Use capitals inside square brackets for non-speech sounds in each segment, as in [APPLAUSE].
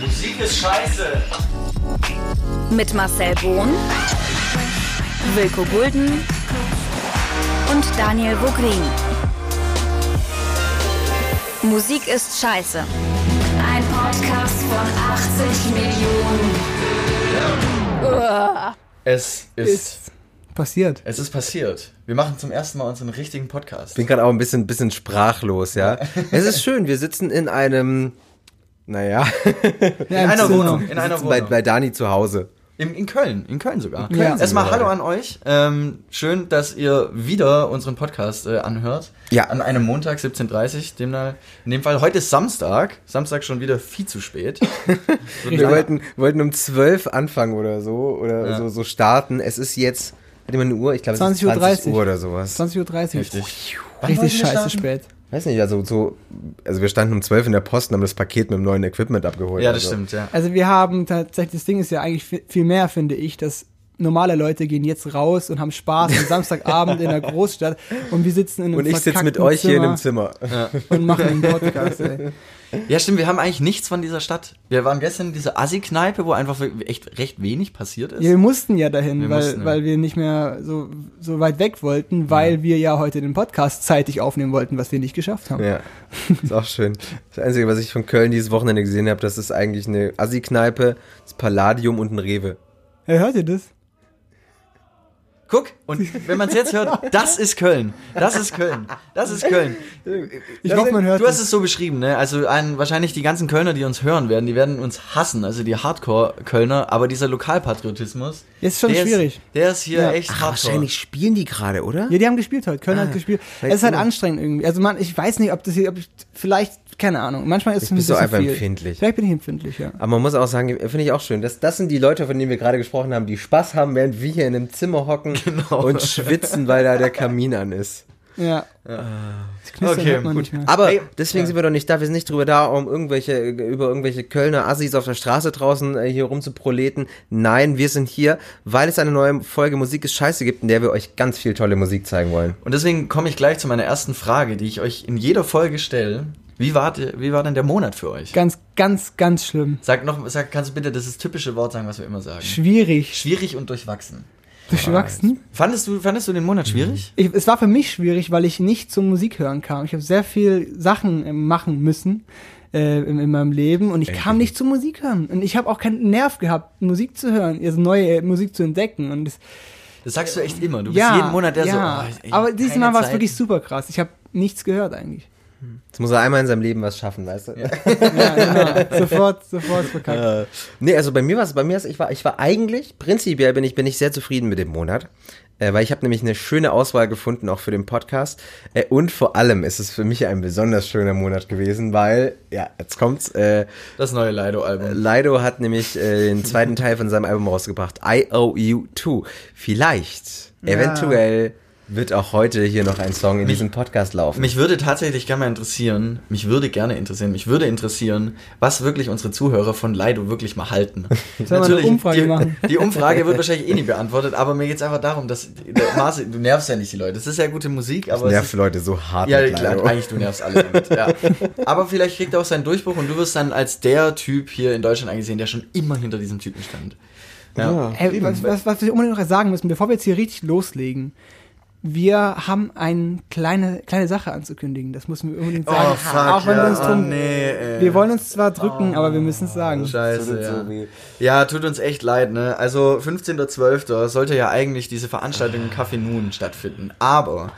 Musik ist scheiße. Mit Marcel Bohn, Wilko Gulden und Daniel Vogrin. Musik ist scheiße. Ein Podcast von 80 Millionen. Es ist, Ist passiert. es ist passiert. Wir machen zum ersten Mal unseren richtigen Podcast. Ich bin gerade auch ein bisschen, bisschen sprachlos, ja. es ist schön, wir sitzen in einem, naja, In einer [LAUGHS] Zimmer. Wohnung. In einer sitzen bei, Wohnung. bei Dani zu Hause. In, in Köln, in Köln sogar. Ja. Erstmal Hallo an euch. Ähm, schön, dass ihr wieder unseren Podcast äh, anhört. Ja. An einem Montag, 17.30 dem, in dem Fall. Heute ist Samstag. Samstag schon wieder viel zu spät. [LAUGHS] So Wir wollten, wollten um 12 anfangen oder so, oder Ja. so, so starten. Es ist jetzt, hat jemand eine Uhr? Ich glaube, es ist 20:30 20 Uhr oder sowas. 20.30 Uhr. Richtig wir scheiße starten? spät. Weiß nicht, also so, also wir standen um 12 in der Post und haben das Paket mit dem neuen Equipment abgeholt. Ja, das also. stimmt, ja. Also wir haben tatsächlich, das Ding ist ja eigentlich viel- viel mehr, finde ich, dass normale Leute gehen jetzt raus und haben Spaß am Samstagabend in der Großstadt und wir sitzen in einem Und ich sitze mit euch hier in dem Zimmer Zimmer. und machen einen Podcast. Ey. Ja, stimmt, wir haben eigentlich nichts von dieser Stadt. Wir waren gestern in dieser Assi-Kneipe, wo einfach echt recht wenig passiert ist. Ja, wir mussten ja dahin, Wir weil, mussten, ja. weil wir nicht mehr so, so weit weg wollten, weil wir ja heute den Podcast zeitig aufnehmen wollten, was wir nicht geschafft haben. Ja, ist auch schön. Das Einzige, was ich von Köln dieses Wochenende gesehen habe, das ist eigentlich eine Assi-Kneipe, das Palladium und ein Rewe. Hey, hört ihr das? Guck, und wenn man es jetzt hört, das ist Köln. Das ist Köln. Das ist Köln. Ich hoffe, man hört Du hast es. so beschrieben, ne? Also ein, wahrscheinlich die ganzen Kölner, die uns hören werden, die werden uns hassen, also die Hardcore-Kölner, aber dieser Lokalpatriotismus. Ist schon der schwierig. Ist, der ist hier Ja. echt Ach, Hardcore. wahrscheinlich spielen die gerade, oder? Ja, die haben gespielt heute. Köln Ah, hat gespielt. Es ist halt so. anstrengend irgendwie. Also man, ich weiß nicht, ob das hier, ob ich, vielleicht, keine Ahnung. Manchmal ist es ein bisschen einfach viel. empfindlich. Vielleicht bin ich empfindlich, ja. Aber man muss auch sagen, finde ich auch schön, das, das sind die Leute, von denen wir gerade gesprochen haben, die Spaß haben, während wir hier in einem Zimmer hocken Genau. und schwitzen, weil da der Kamin an ist. Ja. Das Knistern Okay, hört man gut. nicht mehr. Aber Ey, deswegen ja. sind wir doch nicht da, wir sind nicht drüber da, um irgendwelche, über irgendwelche Kölner Assis auf der Straße draußen äh, hier rumzuproleten. Nein, wir sind hier, weil es eine neue Folge Musik ist Scheiße gibt, in der wir euch ganz viel tolle Musik zeigen wollen. Und deswegen komme ich gleich zu meiner ersten Frage, die ich euch in jeder Folge stelle. Wie war, wie war denn der Monat für euch? Ganz, ganz, ganz schlimm. Sag noch, sag, kannst du bitte das ist typische Wort sagen, was wir immer sagen? Schwierig. Schwierig und durchwachsen. Durchwachsen. Fandest du, fandest du den Monat schwierig? Ich, es war für mich schwierig, weil ich nicht zum Musik hören kam. Ich habe sehr viel Sachen äh, machen müssen äh, in, in meinem Leben und ich kam nicht zum Musik hören. Und ich habe auch keinen Nerv gehabt, Musik zu hören, also neue äh, Musik zu entdecken. Und das, Das sagst du echt immer. Du bist ja, jeden Monat der ja. so. Oh, ey, Aber diesmal war es wirklich super krass. Ich habe nichts gehört eigentlich. Jetzt muss er einmal in seinem Leben was schaffen, weißt du? Ja, genau. sofort, sofort verkackt. Äh, nee, also bei mir war es, bei mir ist, ich war, ich war eigentlich, prinzipiell bin ich, bin ich sehr zufrieden mit dem Monat. Äh, weil ich habe nämlich eine schöne Auswahl gefunden, auch für den Podcast. Äh, und vor allem ist es für mich ein besonders schöner Monat gewesen, weil, ja, jetzt kommt's, äh, Das neue Lido-Album. Lido hat nämlich äh, den zweiten Teil von seinem Album rausgebracht, I Owe You Too. Vielleicht, eventuell wird auch heute hier noch ein Song in diesem Podcast laufen. Mich würde tatsächlich gerne mal interessieren, mich würde gerne interessieren, mich würde interessieren, was wirklich unsere Zuhörer von Lido wirklich mal halten. [LAUGHS] Sollen wir eine Umfrage die, machen? [LAUGHS] Die Umfrage wird wahrscheinlich eh nicht beantwortet, aber mir geht's einfach darum, dass Marcel, du nervst ja nicht die Leute. Das ist ja gute Musik, aber es nervt ist, Leute so hart ja, mit klar, eigentlich du nervst alle damit. Ja. [LAUGHS] Aber vielleicht kriegt er auch seinen Durchbruch und du wirst dann als der Typ hier in Deutschland angesehen, der schon immer hinter diesem Typen stand. Ja. Ey, was, was, was wir unbedingt noch sagen müssen, bevor wir jetzt hier richtig loslegen. Wir haben eine kleine, kleine Sache anzukündigen. Das müssen wir unbedingt sagen. Auch wenn wir uns drum, Oh, nee, ey. wir wollen uns zwar drücken, aber wir müssen es sagen. Scheiße, ja. Ja, tut uns echt leid, ne? Also 15.12. sollte ja eigentlich diese Veranstaltung im Café Nun stattfinden. Aber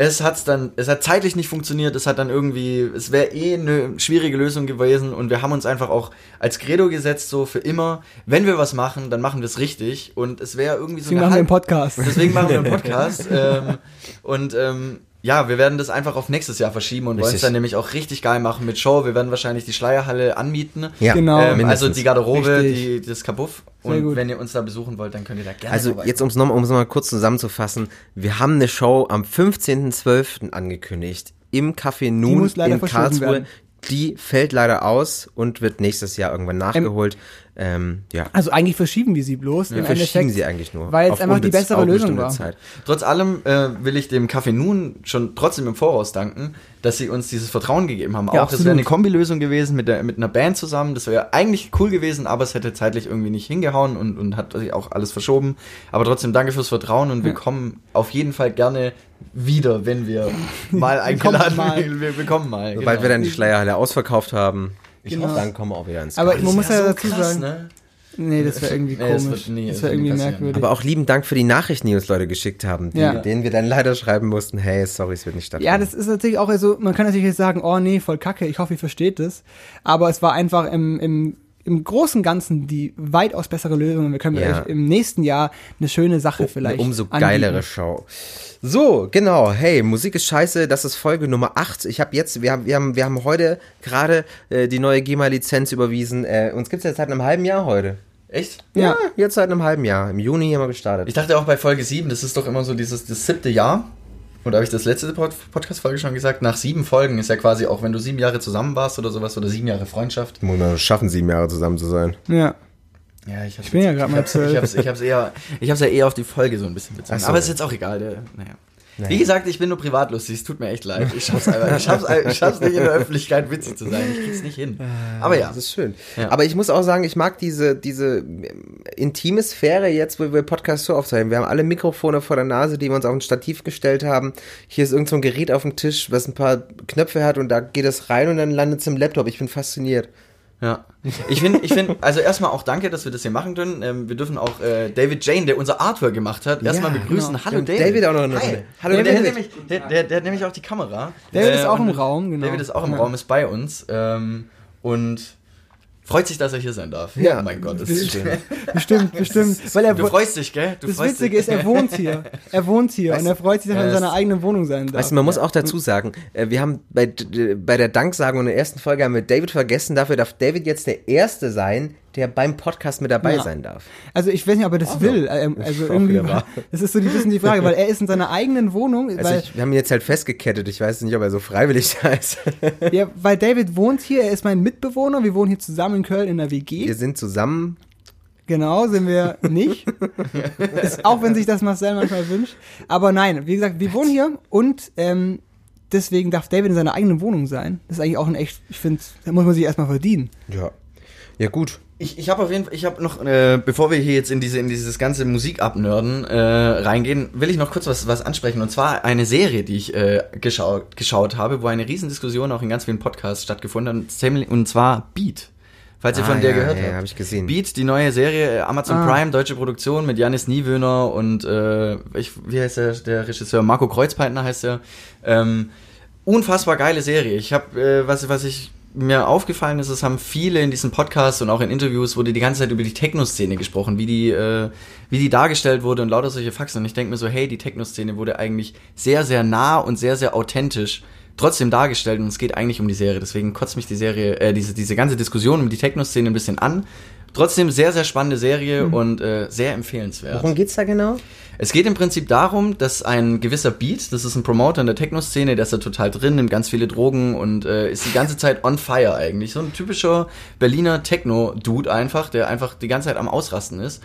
es hat's dann, es hat zeitlich nicht funktioniert, es hat dann irgendwie, es wäre eh eine schwierige Lösung gewesen und wir haben uns einfach auch als Credo gesetzt, so für immer, wenn wir was machen, dann machen wir es richtig und es wäre irgendwie so Deswegen machen wir einen Podcast. Deswegen machen wir einen [LAUGHS] Podcast. ähm, und ähm, ja, wir werden das einfach auf nächstes Jahr verschieben und wollen es dann nämlich auch richtig geil machen mit Show. Wir werden wahrscheinlich die Schleierhalle anmieten. Ja, Genau. Ähm, also die Garderobe, die, das Kabuff. Sehr Und gut. wenn ihr uns da besuchen wollt, dann könnt ihr da gerne Also jetzt, um es nochmal um's noch mal kurz zusammenzufassen, wir haben eine Show am 15.12. angekündigt im Café Nun in Karlsruhe. werden. Die fällt leider aus und wird nächstes Jahr irgendwann nachgeholt. Ähm, ja. Also eigentlich verschieben wir sie bloß. Wir im verschieben Endeffekt, sie eigentlich nur. Weil es einfach die bessere Lösung war. Zeit. Trotz allem äh, will ich dem Café Nun schon trotzdem im Voraus danken, dass sie uns dieses Vertrauen gegeben haben. Ja, auch das absolut. wäre eine Kombilösung gewesen mit, der, mit einer Band zusammen. Das wäre eigentlich cool gewesen, aber es hätte zeitlich irgendwie nicht hingehauen und, und hat sich auch alles verschoben. Aber trotzdem danke fürs Vertrauen und wir kommen auf jeden Fall gerne wieder, wenn wir mal [LAUGHS] eingeladen werden. Wir, wir kommen mal. Sobald genau. wir dann die Schleierhalle ausverkauft haben, ich Genau. hoffe, dann kommen wir auch wieder ins Aber man muss Das ja wär dazu krass, sagen, ne? nee, das wäre irgendwie Nee, das komisch. wird nie- das das wäre irgendwie passieren. merkwürdig. Aber auch lieben Dank für die Nachrichten, die uns Leute geschickt haben, die, Ja. denen wir dann leider schreiben mussten, hey, sorry, es wird nicht stattfinden. Ja, das ist natürlich auch so, man kann natürlich jetzt sagen, oh nee, voll kacke, ich hoffe, ihr versteht das. Aber es war einfach im, im, im Großen und Ganzen die weitaus bessere Lösung. Und wir können Ja. euch im nächsten Jahr eine schöne Sache vielleicht. Eine umso anbieten. geilere Show. So, genau. Hey, Musik ist scheiße. Das ist Folge Nummer 8. Ich habe jetzt, wir haben, wir haben, wir haben heute gerade äh, die neue GEMA-Lizenz überwiesen. Äh, uns gibt's jetzt seit einem halben Jahr heute. Echt? Ja. jetzt seit einem halben Jahr. Im Juni haben wir gestartet. Ich dachte auch bei Folge 7, das ist doch immer so dieses das siebte Jahr. Oder habe ich das letzte Pod Podcast-Folge schon gesagt? Nach sieben Folgen ist ja quasi auch, wenn du sieben Jahre zusammen warst oder sowas oder sieben Jahre Freundschaft. Muss man schaffen, sieben Jahre zusammen zu sein. Ja. Ja, ich, hab's Ich bin ja jetzt- grad ich mal hab's, ich hab's, ich hab's eher, ich hab's ja eher auf die Folge so ein bisschen bezogen. So. Aber ist jetzt auch egal. Der, naja. Wie gesagt, ich bin nur privatlustig. Es tut mir echt leid. Ich schaff's einfach. Ich schaff's, ich schaff's nicht in der Öffentlichkeit witzig zu sein. Ich krieg's nicht hin. Aber ja. Das ist schön. Ja. Aber ich muss auch sagen, ich mag diese, diese ähm, intime Sphäre jetzt, wo wir Podcast so aufzeichnen. Wir haben alle Mikrofone vor der Nase, die wir uns auf ein Stativ gestellt haben. Hier ist irgend so ein Gerät auf dem Tisch, was ein paar Knöpfe hat und da geht es rein und dann landet es im Laptop. Ich bin fasziniert. Ja. Ich finde, ich finde, also erstmal auch danke, dass wir das hier machen können. Ähm, wir dürfen auch äh, David Jane, der unser Artwork gemacht hat, erstmal Ja, begrüßen. genau. Hallo David. David auch noch in der Hi. Hallo der, der, David. nämlich, der, der, der hat nämlich auch die Kamera. David ist auch im Raum, genau. David ist auch im Ja. Raum, ist bei uns. Ähm, und freut sich, dass er hier sein darf. Ja. Oh mein Gott, das ist schön. Bestimmt, bestimmt. [LAUGHS] Weil er, Du freust dich, gell? Du das Witzige dich. ist, er wohnt hier. Er wohnt hier Weißt und er freut sich, dass er in seiner eigenen Wohnung sein darf. Weißt du, man muss auch dazu sagen, äh, wir haben bei, bei der Danksagung in der ersten Folge haben wir David vergessen. Dafür darf David jetzt der Erste sein, der beim Podcast mit dabei Ja. sein darf. Also ich weiß nicht, ob er das will. Ähm, Also irgendwie, [LAUGHS] das ist so die bisschen die Frage, weil er ist in seiner eigenen Wohnung, Also ich, wir haben ihn jetzt halt festgekettet. Ich weiß nicht, ob er so freiwillig [LAUGHS] da ist. ja, weil David wohnt hier, er ist mein Mitbewohner, wir wohnen hier zusammen in Köln in der WG. Wir sind zusammen. Genau, sind wir nicht. [LAUGHS] ist, auch wenn sich das Marcel manchmal wünscht. Aber nein, wie gesagt, wir wohnen hier und ähm, deswegen darf David in seiner eigenen Wohnung sein. Das ist eigentlich auch ein echt, ich finde, da muss man sich erstmal verdienen. Ja. Ja, gut. Ich, ich habe auf jeden Fall, ich habe noch, äh, bevor wir hier jetzt in diese in dieses ganze Musikabnörden äh, reingehen, will ich noch kurz was was ansprechen und zwar eine Serie, die ich äh, geschaut geschaut habe, wo eine Riesendiskussion auch in ganz vielen Podcasts stattgefunden hat, und zwar Beat. Falls ihr Ah, von der ja, gehört ja, habt. hab ich gesehen. Beat, die neue Serie, äh, Amazon Ah. Prime, deutsche Produktion mit Janis Niewöhner und äh, ich, wie heißt der, der Regisseur? Marco Kreuzpeitner heißt er. Ähm, unfassbar geile Serie. Ich habe, äh, was, was ich mir aufgefallen ist, es haben viele in diesen Podcasts und auch in Interviews wurde die ganze Zeit über die Techno-Szene gesprochen, wie die, äh, wie die dargestellt wurde und lauter solche Faxen. Und ich denke mir so, hey, die Techno-Szene wurde eigentlich sehr, sehr nah und sehr, sehr authentisch trotzdem dargestellt und es geht eigentlich um die Serie. Deswegen kotzt mich die Serie, äh, diese, diese ganze Diskussion um die Techno-Szene ein bisschen an. Trotzdem sehr, sehr spannende Serie und äh, sehr empfehlenswert. Worum geht's da genau? Es geht im Prinzip darum, dass ein gewisser Beat, das ist ein Promoter in der Techno-Szene, der ist da total drin, nimmt ganz viele Drogen und äh, ist die ganze Zeit on fire eigentlich. So ein typischer Berliner Techno-Dude einfach, der einfach die ganze Zeit am Ausrasten ist.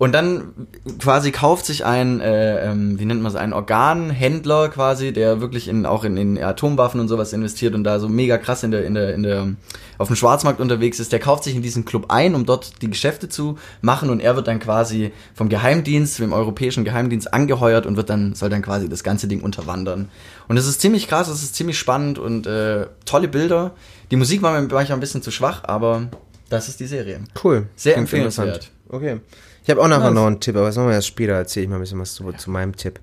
Und dann quasi kauft sich ein, äh, ähm, wie nennt man es, ein Organhändler quasi, der wirklich in, auch in, in Atomwaffen und sowas investiert und da so mega krass in der, in der, in der, auf dem Schwarzmarkt unterwegs ist, der kauft sich in diesen Club ein, um dort die Geschäfte zu machen und er wird dann quasi vom Geheimdienst, dem europäischen Geheimdienst angeheuert und wird dann, soll dann quasi das ganze Ding unterwandern. Und es ist ziemlich krass, es ist ziemlich spannend und äh, tolle Bilder. Die Musik war mir manchmal ein bisschen zu schwach, aber das ist die Serie. Cool. Sehr empfehlenswert. Okay. Ich habe auch nachher Nice. noch einen Tipp, aber das machen wir erst später. Erzähle ich mal ein bisschen was zu, zu meinem Tipp.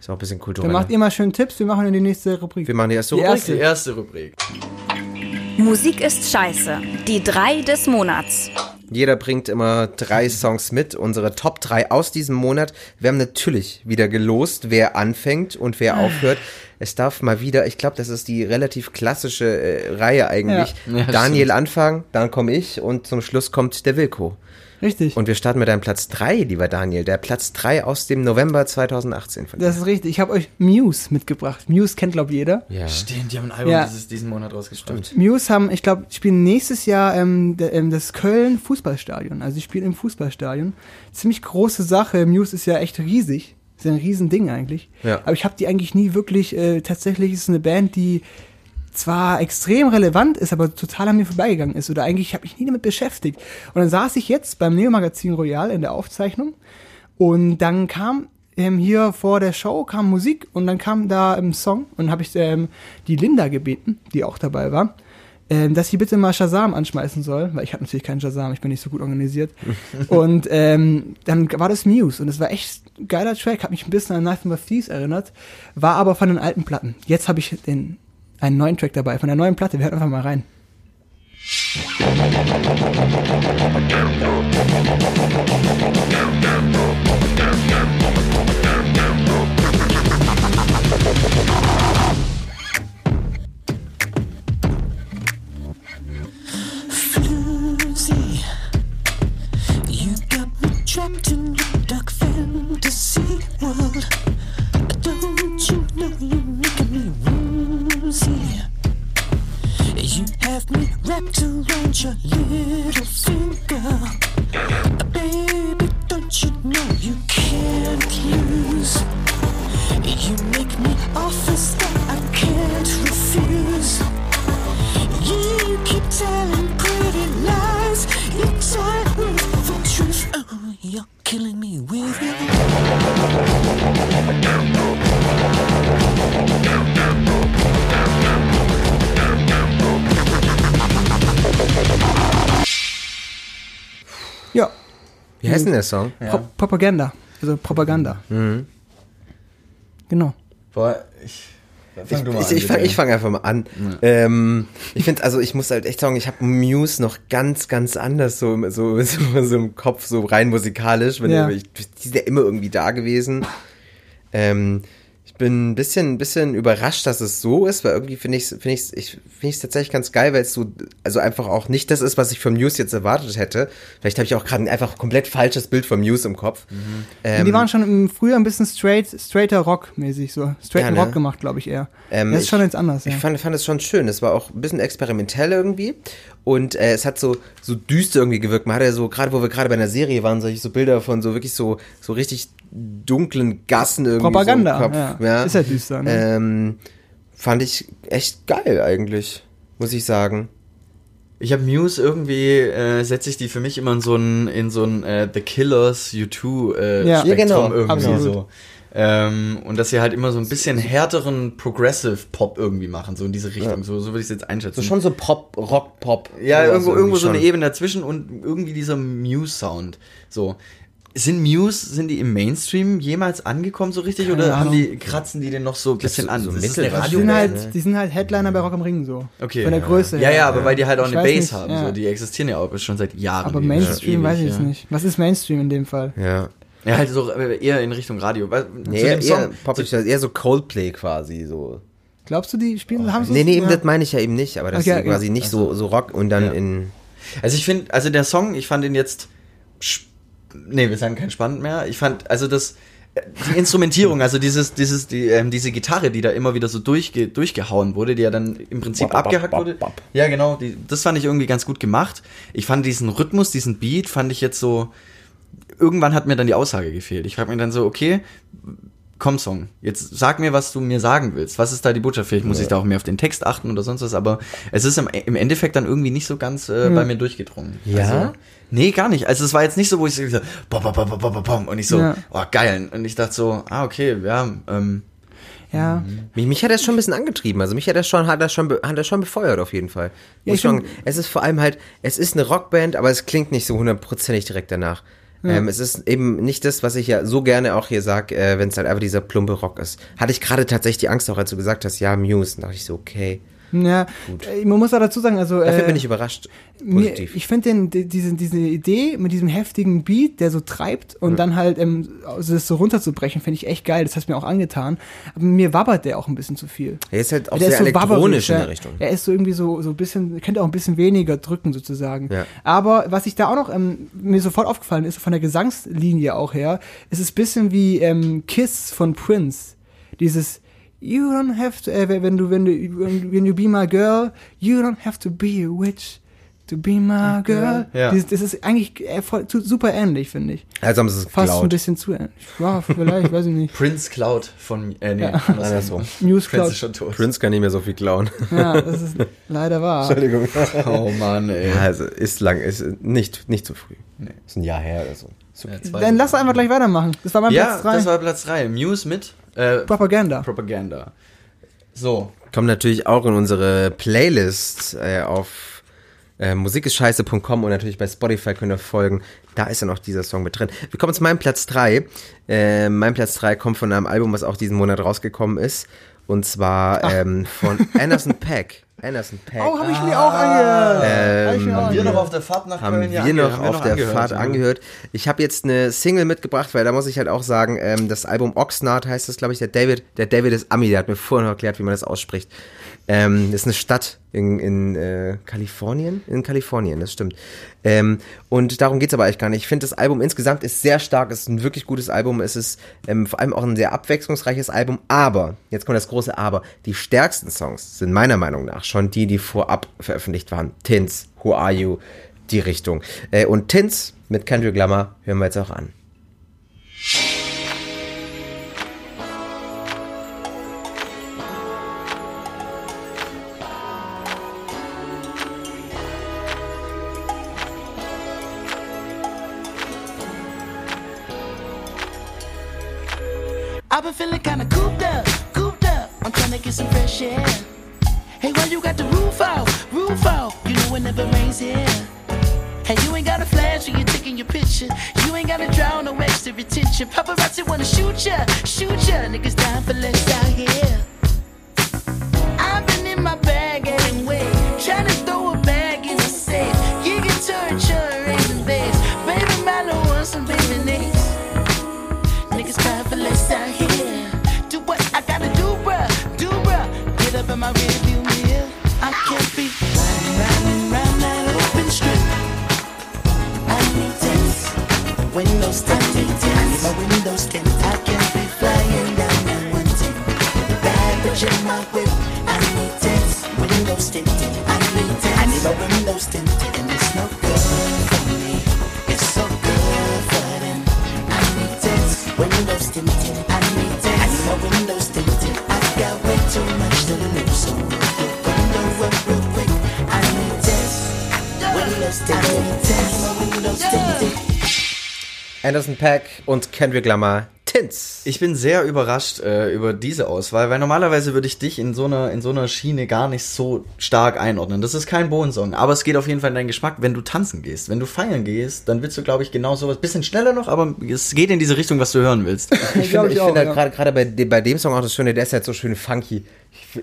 Ist auch ein bisschen Dann kulturell. macht ihr mal schön Tipps, wir machen in die nächste Rubrik. Wir machen die erste Die Rubrik. erste. Die erste Rubrik. Musik ist scheiße. Die drei des Monats. Jeder bringt immer drei Songs mit, unsere Top 3 aus diesem Monat. Wir haben natürlich wieder gelost, wer anfängt und wer aufhört. es darf mal wieder, ich glaube, das ist die relativ klassische äh, Reihe eigentlich. Ja. Ja, Daniel stimmt. anfangen, dann komme ich und zum Schluss kommt der Wilko. Richtig. Und wir starten mit deinem Platz 3, lieber Daniel. Der Platz 3 aus dem November 2018 von dir. das ist richtig. Ich habe euch Muse mitgebracht. Muse kennt, glaube ich, jeder. Ja. Stimmt, die haben ein Album Ja. dieses, diesen Monat rausgebracht. Muse haben, ich glaube, spielen nächstes Jahr ähm, de, ähm, das Köln Fußballstadion. Also die spielen im Fußballstadion. Ziemlich große Sache. Muse ist ja echt riesig. Ist ja ein Riesending eigentlich. Ja. Aber ich habe die eigentlich nie wirklich, äh, tatsächlich ist es eine Band, die zwar extrem relevant ist, aber total an mir vorbeigegangen ist. Oder eigentlich habe ich nie damit beschäftigt. Und dann saß ich jetzt beim Neo Magazin Royal in der Aufzeichnung und dann kam ähm, hier vor der Show kam Musik und dann kam da ein Song und habe ich ähm, die Linda gebeten, die auch dabei war, ähm, dass sie bitte mal Shazam anschmeißen soll, weil ich habe natürlich keinen Shazam, ich bin nicht so gut organisiert. [LAUGHS] und ähm, dann war das Muse und es war echt ein geiler Track, hat mich ein bisschen an Nothing But Thieves erinnert, war aber von den alten Platten. Jetzt habe ich den einen neuen Track dabei, von der neuen Platte, wir hören einfach mal rein. trapped in your dark fantasy world. Woozy? You have me wrapped around your little finger. Heißt denn der Song? Pro Propaganda, also Propaganda. Genau. Boah, ich. Fang ich an, ich fange fang einfach mal an. Ähm, ich finde, also ich muss halt echt sagen, ich habe Muse noch ganz, ganz anders so, im- so, so, so im Kopf, so rein musikalisch. Wenn Ja. ich, die sind ja immer irgendwie da gewesen. Ähm, ich bin ein bisschen, ein bisschen überrascht, dass es so ist, weil irgendwie finde ich es finde ich's, ich, finde ich's tatsächlich ganz geil, weil es so, also einfach auch nicht das ist, was ich von Muse jetzt erwartet hätte. Vielleicht habe ich auch gerade ein einfach komplett falsches Bild von Muse im Kopf. Ähm, Und die waren schon im früher ein bisschen straight, straighter Rock mäßig so. Straighten Ja, ne? Rock gemacht, glaube ich eher. Ähm, das ist schon ich- jetzt anders, ja. Ich fand, fand es schon schön. Es war auch ein bisschen experimentell irgendwie. Und äh, es hat so, so düster irgendwie gewirkt. Man hatte ja so, gerade wo wir gerade bei einer Serie waren, solche so Bilder von so wirklich so, so richtig dunklen Gassen irgendwie. Propaganda, so im Kopf. ja. Ist ja düster, ne? Ähm, fand ich echt geil eigentlich, muss ich sagen. Ich habe Muse irgendwie, äh, setze ich die für mich immer in so ein, in so ein äh, The Killers U2 äh, Ja. Spektrum Ja, genau, irgendwie absolut. so. Ähm, und dass sie halt immer so ein bisschen härteren Progressive Pop irgendwie machen, so in diese Richtung. So, so würde ich es jetzt einschätzen. So schon so Pop, Rock, Pop. Ja, irgendwo, irgendwie irgendwo so eine. Ebene dazwischen und irgendwie dieser Muse-Sound. So. Sind Muse, sind die im Mainstream jemals angekommen so richtig Keine oder haben die, kratzen die den noch so ein bisschen so- an? so Das was die, sind ne? halt, die sind halt Headliner bei Rock am Ring so. Okay. Von der Größe Ja, her. ja, aber weil die halt auch Ich eine Base nicht, haben. ja. So, die existieren ja auch schon seit Jahren. Aber die- Mainstream weiß ich ja. nicht. Was ist Mainstream in dem Fall? Ja. Ja, halt so äh, eher in Richtung Radio. Nee, eher, eher, Pop, eher so Coldplay quasi, so. Glaubst du, die spielen, haben sie Nee, nee, eben ja. das meine ich ja eben nicht, aber das Okay, ist quasi ja. nicht so, so Rock und dann Ja. in. Also ich finde, also der Song, ich fand ihn jetzt, sp- nee, wir sagen kein spannend mehr. Ich fand, also das, die Instrumentierung, also dieses, dieses, die, ähm, diese Gitarre, die da immer wieder so durchge, durchgehauen wurde, die ja dann im Prinzip bop, abgehackt bop, wurde. bop. Ja, genau, die, das fand ich irgendwie ganz gut gemacht. Ich fand diesen Rhythmus, diesen Beat, fand ich jetzt so, irgendwann hat mir dann die Aussage gefehlt. Ich frage mich dann so, okay, komm Song, jetzt sag mir, was du mir sagen willst. Was ist da die Botschaft? Vielleicht muss ich da auch mehr auf den Text achten oder sonst was, aber es ist im, im Endeffekt dann irgendwie nicht so ganz äh, bei mir durchgedrungen. Ja? Also, nee, gar nicht. Also es war jetzt nicht so, wo ich so bom, bom, bom, bom, bom, bom, und ich so, Ja. oh geil. Und ich dachte so, ah, okay, ja, ähm, Ja. Mich, mich hat das schon ein bisschen angetrieben. Also mich hat das schon, hat das schon, be- hat das schon befeuert auf jeden Fall. Ja, ich schon, es ist vor allem halt, es ist eine Rockband, aber es klingt nicht so hundertprozentig direkt danach. Ähm, es ist eben nicht das, was ich ja so gerne auch hier sag, äh, wenn es halt einfach dieser plumpe Rock ist. Hatte ich gerade tatsächlich die Angst auch, als du gesagt hast, ja, Muse. Und dachte ich so, okay. Ja, äh, man muss auch dazu sagen, also Dafür äh, bin ich überrascht. Mir, Positiv. ich finde diese, diese Idee mit diesem heftigen Beat, der so treibt und dann halt ähm, also das so runterzubrechen, finde ich echt geil. Das hat mir auch angetan. Aber mir wabbert der auch ein bisschen zu viel. er ist halt auch der sehr elektronisch wabberisch, in der Richtung. Er ist so irgendwie so so ein bisschen, könnte auch ein bisschen weniger drücken sozusagen. Ja. Aber was ich da auch noch ähm, mir sofort aufgefallen ist, von der Gesangslinie auch her, ist es ein bisschen wie ähm, Kiss von Prince. Dieses You don't have to, äh, wenn du, wenn du, when you be my girl, you don't have to be a witch to be my girl. Ja. Dieses, das ist eigentlich äh, voll, zu- super ähnlich, finde ich. Also haben sie es Fast ein geklaut. bisschen zu ähnlich. Ja, vielleicht, weiß ich nicht. [LAUGHS] Prince Cloud von, äh, nee, Ja. Andersrum. News Prince Cloud. ist schon tot. Prince kann nicht mehr so viel klauen. Ja, das ist leider wahr. Entschuldigung. Oh Mann, ey. Ja, also ist lang, ist nicht, nicht zu früh. Ist ein Jahr her oder so. Okay. Ja, zwei- Dann lass einfach gleich weitermachen. Das war mein Ja, Platz 3. das war Platz 3. Muse mit äh, Propaganda. Propaganda. So. Kommt natürlich auch in unsere Playlist äh, auf äh, musikischscheiße.com und natürlich bei Spotify könnt ihr folgen. Da ist dann auch dieser Song mit drin. Wir kommen zu meinem Platz 3. Äh, mein Platz 3 kommt von einem Album, was auch diesen Monat rausgekommen ist. Und zwar ähm, von [LAUGHS] Anderson Pack. Anderson Pack. Oh, habe ich mir auch angehört. Hab ich mir auch Haben wir angehört. noch auf der Fahrt nach haben Köln wir ja noch haben auf der angehört, Fahrt ja. angehört. Ich habe jetzt eine Single mitgebracht, weil da muss ich halt auch sagen, ähm, das Album Oxnard heißt das, glaube ich, der David, der David ist Ami, der hat mir vorhin noch erklärt, wie man das ausspricht. Ähm, ist eine Stadt in, in äh, Kalifornien? In Kalifornien, das stimmt. Ähm, und darum geht's aber eigentlich gar nicht. Ich finde, das Album insgesamt ist sehr stark, es ist ein wirklich gutes Album, es ist ähm, vor allem auch ein sehr abwechslungsreiches Album, aber, jetzt kommt das große Aber, die stärksten Songs sind meiner Meinung nach schon die, die vorab veröffentlicht waren. Tins, Who Are You, die Richtung. Äh, und Tins mit Kendrick Lamar hören wir jetzt auch an. Hey, why you got the roof out, roof out? You know it never rains here. Hey, you ain't got a flash when you're taking your picture. You ain't gotta draw no extra attention. Paparazzi wanna shoot ya, shoot ya. Niggas dying for less out here. Windows tinted. I need my windows tinted. I can't be flying down tint. Bad bitch in my whip. I need tints, windows tinted. I need tints. I need my windows tinted, and it's no good for me. It's so good for them. I need tints, windows tinted. I need tints. I need my windows tinted. I've got way too much to lose, so your window up real quick. I need tints, windows tinted. I need tints, my windows tinted. Anderson Pack und Kendrick Lamar, Tins. Ich bin sehr überrascht äh, über diese Auswahl, weil normalerweise würde ich dich in so einer in so einer Schiene gar nicht so stark einordnen. Das ist kein Bohensong, aber es geht auf jeden Fall in deinen Geschmack, wenn du tanzen gehst, wenn du feiern gehst, dann willst du glaube ich genau sowas, bisschen schneller noch, aber es geht in diese Richtung, was du hören willst. [LAUGHS] Ich ich finde halt ja. gerade gerade bei, dem- bei dem Song auch das Schöne, der ist halt so schön funky.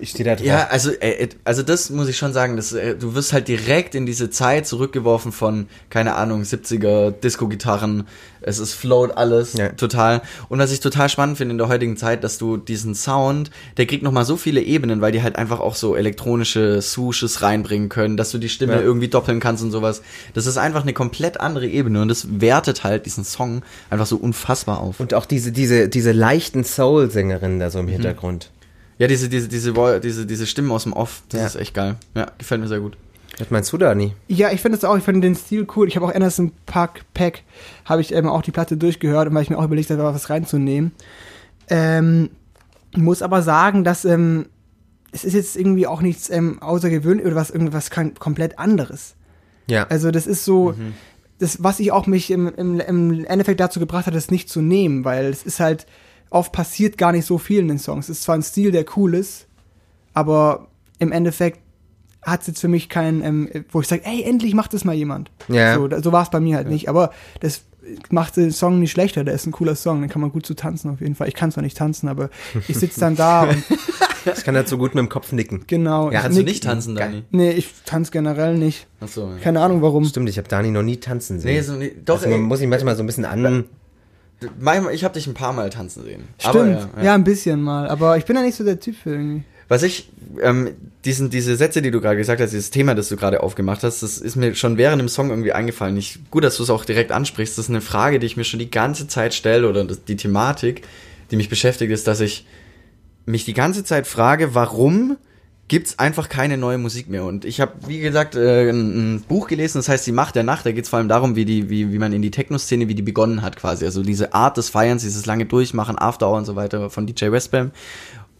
Ich, stehe da drauf. Ja, also äh, also das muss ich schon sagen, das, äh, du wirst halt direkt in diese Zeit zurückgeworfen von keine Ahnung 70er Disco-Gitarren. Es ist float alles Ja. total. Und was ich total spannend finde in der heutigen Zeit, dass du diesen Sound, der kriegt noch mal so viele Ebenen, weil die halt einfach auch so elektronische Swooshes reinbringen können, dass du die Stimme Ja. irgendwie doppeln kannst und sowas. Das ist einfach eine komplett andere Ebene und das wertet halt diesen Song einfach so unfassbar auf. Und auch diese, diese, diese leichten Soul-Sängerinnen da so im Hintergrund. Ja, diese diese diese diese diese Stimmen aus dem Off, das Ja. ist echt geil. Ja, gefällt mir sehr gut. Was meinst du, Dani? Ja, ich finde es auch, ich finde den Stil cool. Ich habe auch Anderson Park Pack, habe ich ähm, auch die Platte durchgehört, weil ich mir auch überlegt habe, was reinzunehmen. Ähm, muss aber sagen, dass ähm, es ist jetzt irgendwie auch nichts ähm, außergewöhnlich oder was irgendwas komplett anderes. Ja. Also das ist so, das, was ich auch mich im, im, im Endeffekt dazu gebracht hat, das nicht zu nehmen, weil es ist halt, oft passiert gar nicht so viel in den Songs. Es ist zwar ein Stil, der cool ist, aber im Endeffekt hat es jetzt für mich keinen, ähm, wo ich sage, ey, endlich macht das mal jemand. Ja. So, so war es bei mir halt nicht. Aber das macht den Song nicht schlechter. Der ist ein cooler Song, den kann man gut zu tanzen auf jeden Fall. Ich kann zwar nicht tanzen, aber [LAUGHS] ich sitze dann da und Ich kann dazu gut mit dem Kopf nicken. Genau. Ja, ich Kannst du nick- nicht tanzen, Dani? Nee, ich tanze generell nicht. Achso. Ja. Keine Ahnung warum. Stimmt, ich habe Dani noch nie tanzen sehen. Nee, so, nee, doch, also man ey, muss ich manchmal so ein bisschen an. Ich habe dich ein paar Mal tanzen sehen. Stimmt. Ja, ja, ja. ein bisschen mal. Aber ich bin ja nicht so der Typ für irgendwie. Was ich, ähm, diesen, diese Sätze, die du gerade gesagt hast, dieses Thema, das du gerade aufgemacht hast, das ist mir schon während dem Song irgendwie eingefallen. Ich, gut, dass du es auch direkt ansprichst. Das ist eine Frage, die ich mir schon die ganze Zeit stelle oder die Thematik, die mich beschäftigt, ist, dass ich mich die ganze Zeit frage, warum gibt's einfach keine neue Musik mehr. Und ich habe, wie gesagt, äh, ein, ein Buch gelesen, das heißt Die Macht der Nacht. Da geht's vor allem darum, wie, die, wie, wie man in die Techno-Szene, wie die begonnen hat quasi. Also diese Art des Feierns, dieses lange Durchmachen, After Hour und so weiter von DJ Westbam.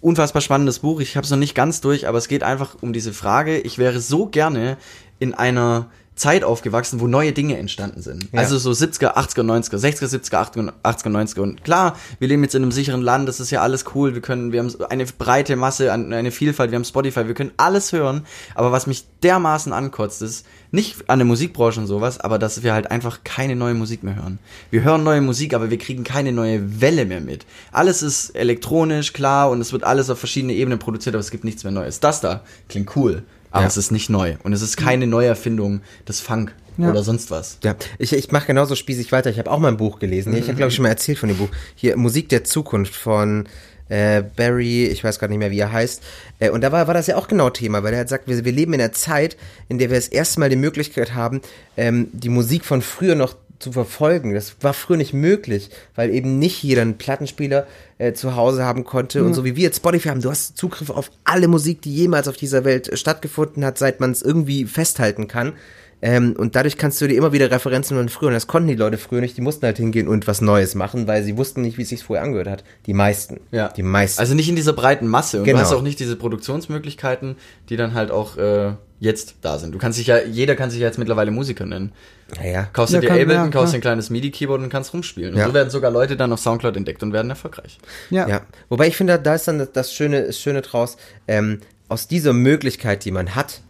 Unfassbar spannendes Buch. Ich habe es noch nicht ganz durch, aber es geht einfach um diese Frage. Ich wäre so gerne in einer Zeit aufgewachsen, wo neue Dinge entstanden sind. Ja. Also so 70er, 80er, 90er, 60er, 70er, 80er, 90er. Und klar, wir leben jetzt in einem sicheren Land, das ist ja alles cool. Wir können, wir haben eine breite Masse, eine Vielfalt, wir haben Spotify, wir können alles hören. Aber was mich dermaßen ankotzt, ist nicht an der Musikbranche und sowas, aber dass wir halt einfach keine neue Musik mehr hören. Wir hören neue Musik, aber wir kriegen keine neue Welle mehr mit. Alles ist elektronisch, klar, und es wird alles auf verschiedene Ebenen produziert, aber es gibt nichts mehr Neues. Das da klingt cool, aber Ja. es ist nicht neu. Und es ist keine Neuerfindung des Funk Ja. oder sonst was. Ja, ich, ich mache genauso spießig weiter. Ich habe auch mal ein Buch gelesen. Ich habe, glaube ich, schon mal erzählt von dem Buch. Hier, Musik der Zukunft von äh, Barry, ich weiß gerade nicht mehr, wie er heißt. Äh, und da war, war das ja auch genau Thema, weil er hat gesagt, wir, wir leben in einer Zeit, in der wir das erste Mal die Möglichkeit haben, ähm, die Musik von früher noch zu verfolgen. Das war früher nicht möglich, weil eben nicht jeder einen Plattenspieler äh, zu Hause haben konnte. Und so wie wir jetzt Spotify haben, du hast Zugriff auf alle Musik, die jemals auf dieser Welt äh, stattgefunden hat, seit man es irgendwie festhalten kann. Ähm, und dadurch kannst du dir immer wieder Referenzen von früher. Und das konnten die Leute früher nicht. Die mussten halt hingehen und was Neues machen, weil sie wussten nicht, wie es sich vorher angehört hat. Die meisten. Ja. Die meisten. Also nicht in dieser breiten Masse. Und Genau. du hast auch nicht diese Produktionsmöglichkeiten, die dann halt auch äh, jetzt da sind. Du kannst dich ja, jeder kann sich ja jetzt mittlerweile Musiker nennen. Naja. Kaufst Ja, du dir kann- Ableton, ja, kaufst dir ein kleines MIDI-Keyboard und kannst rumspielen. Und Ja. so werden sogar Leute dann auf Soundcloud entdeckt und werden erfolgreich. Ja. Ja. Wobei ich finde, da ist dann das- das Schöne, das Schöne draus, ähm, aus dieser Möglichkeit, die man hat,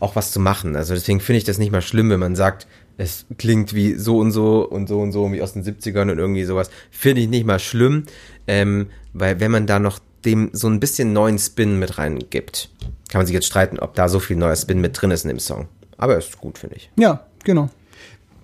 auch was zu machen. Also deswegen finde ich das nicht mal schlimm, wenn man sagt, es klingt wie so und so und so und so, wie aus den 70ern und irgendwie sowas. Finde ich nicht mal schlimm, ähm, weil wenn man da noch dem so ein bisschen neuen Spin mit reingibt, kann man sich jetzt streiten, ob da so viel neuer Spin mit drin ist in dem Song. Aber ist gut, finde ich. Ja, genau.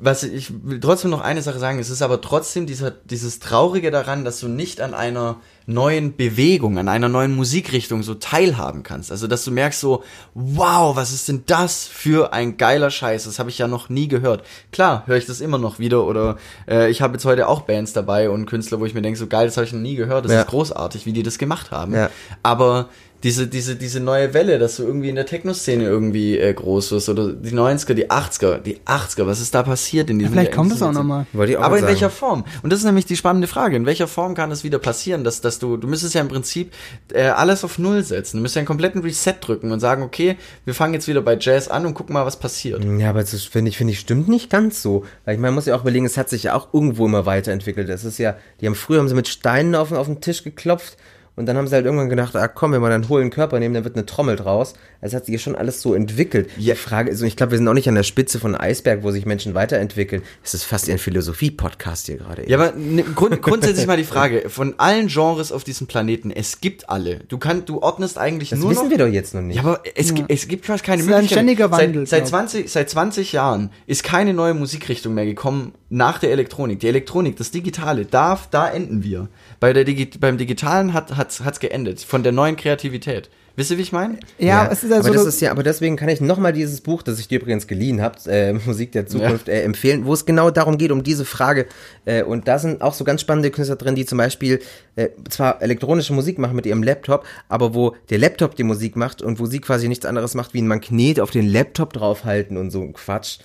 Was ich will trotzdem noch eine Sache sagen, es ist aber trotzdem dieser, dieses Traurige daran, dass du nicht an einer neuen Bewegung, an einer neuen Musikrichtung so teilhaben kannst. Also dass du merkst so, wow, was ist denn das für ein geiler Scheiß? Das habe ich ja noch nie gehört. Klar, höre ich das immer noch wieder oder äh, ich habe jetzt heute auch Bands dabei und Künstler, wo ich mir denke, so geil, das habe ich noch nie gehört, das Ja. ist großartig, wie die das gemacht haben. Ja. Aber diese, diese, diese neue Welle, dass du irgendwie in der Techno-Szene irgendwie äh, groß wirst oder die 90er, die 80er, die 80er, was ist da passiert in diesem Vielleicht Jahr? kommt das auch nochmal. Aber in welcher Form? Und das ist nämlich die spannende Frage. In welcher Form kann es wieder passieren, dass, dass du, du müsstest ja im Prinzip äh, alles auf Null setzen. Du müsstest ja einen kompletten Reset drücken und sagen, okay, wir fangen jetzt wieder bei Jazz an und gucken mal, was passiert. Ja, aber das finde ich, finde ich, stimmt nicht ganz so. Weil ich meine, man muss ja auch überlegen, es hat sich ja auch irgendwo immer weiterentwickelt. Das ist ja, die haben früher haben sie mit Steinen auf, auf den Tisch geklopft und dann haben sie halt irgendwann gedacht, ah komm, wenn wir dann einen hohlen Körper nehmen, dann wird eine Trommel draus. Also hat sich ja schon alles so entwickelt. Ja. Die Frage ist, und ich glaube, wir sind auch nicht an der Spitze von einem Eisberg, wo sich Menschen weiterentwickeln. Es ist fast ein Philosophie-Podcast hier gerade. Ja, aber ne, grund, grundsätzlich mal die Frage, von allen Genres auf diesem Planeten, es gibt alle. Du kannst, du ordnest eigentlich das nur wissen noch wir doch jetzt noch nicht. Ja, aber es, gi- es gibt fast keine Es ist ein Möglichkeit. ständiger Wandel, Seit, seit, glaub 20, seit 20 Jahren ist keine neue Musikrichtung mehr gekommen nach der Elektronik. Die Elektronik, das Digitale, darf, da enden wir. Bei der Digi beim Digitalen hat hat's, hat's geendet. Von der neuen Kreativität. Wisst ihr, wie ich meine? Ja, es ist also aber das so- ist ja, aber deswegen kann ich nochmal dieses Buch, das ich dir übrigens geliehen habe, äh, [LAUGHS] Musik der Zukunft, äh, empfehlen, wo es genau darum geht, um diese Frage. Äh, und da sind auch so ganz spannende Künstler drin, die zum Beispiel äh, zwar elektronische Musik machen mit ihrem Laptop, aber wo der Laptop die Musik macht und wo sie quasi nichts anderes macht, wie ein Magnet auf den Laptop draufhalten und so ein Quatsch,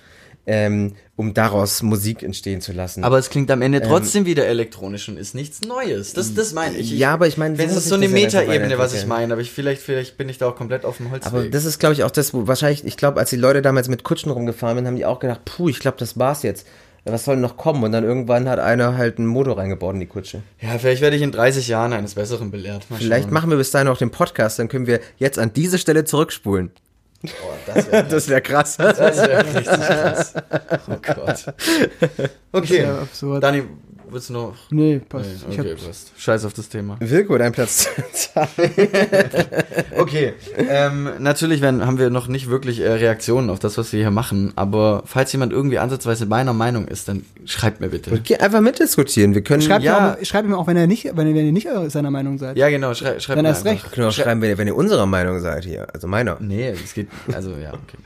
ähm, um daraus Musik entstehen zu lassen. Aber es klingt am Ende trotzdem wieder elektronisch und ist nichts Neues. Das, das meine ich. Ja, aber ich meine, so wenn es muss ist so eine das Metaebene, was ich meine, aber ich, vielleicht, vielleicht bin ich da auch komplett auf dem Holzweg. Aber das ist, glaube ich, auch das, wo wahrscheinlich, ich glaube, als die Leute damals mit Kutschen rumgefahren sind, haben die auch gedacht, puh, ich glaube, das war's jetzt. Was soll noch kommen? Und dann irgendwann hat einer halt einen Motor reingebaut in die Kutsche. ja, vielleicht werde ich in 30 Jahren eines Besseren belehrt. Mal Vielleicht schauen. machen wir bis dahin auch den Podcast, dann können wir jetzt an diese Stelle zurückspulen. Oh, das wäre [LAUGHS] Das wäre krass. das wär richtig krass. Oh Gott. Okay. Dani, Willst du noch? Nee, passt. Nee, Ich okay, hab, passt. Scheiß auf das Thema. Wilko, dein Platz. [LAUGHS] Okay, ähm, natürlich werden, haben wir noch nicht wirklich äh, Reaktionen auf das, was wir hier machen, aber falls jemand irgendwie ansatzweise meiner Meinung ist, dann schreibt mir bitte. Geh einfach mitdiskutieren. Wir können, schreibt, Ja. mir auch, schreibt mir auch, wenn ihr nicht, wenn ihr, wenn ihr nicht seiner Meinung seid. Ja, genau, schrei, schreibt Dann mir erst einfach. recht. können auch schreiben, wenn ihr, wenn ihr unserer Meinung seid hier. Also meiner. Nee, es geht, also ja, okay.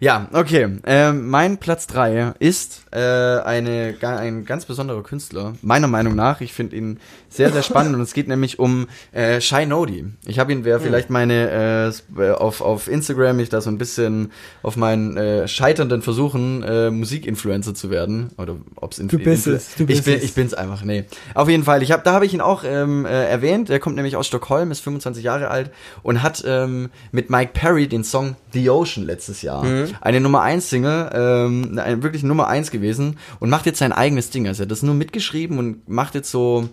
Ja, okay. Ähm, mein Platz drei ist äh, eine, ein ganz besonderer Künstler, meiner Meinung nach. Ich finde ihn sehr, sehr spannend und es geht nämlich um äh, Shy Nodi. Ich habe ihn, wer vielleicht meine äh, auf, auf Instagram, mich da so ein bisschen auf meinen äh, scheiternden Versuchen, äh, Musikinfluencer zu werden. Oder ob's Du bist es, du bist ich bin, es. ich bin's einfach, nee. Auf jeden Fall, ich hab, da habe ich ihn auch ähm, äh, erwähnt. Er kommt nämlich aus Stockholm, ist 25 Jahre alt und hat ähm, mit Mike Perry den Song The Ocean letztes Jahr. Eine Nummer 1 Single, ähm, eine, wirklich Nummer 1 gewesen und macht jetzt sein eigenes Ding. Also er hat das nur mitgeschrieben und macht jetzt so,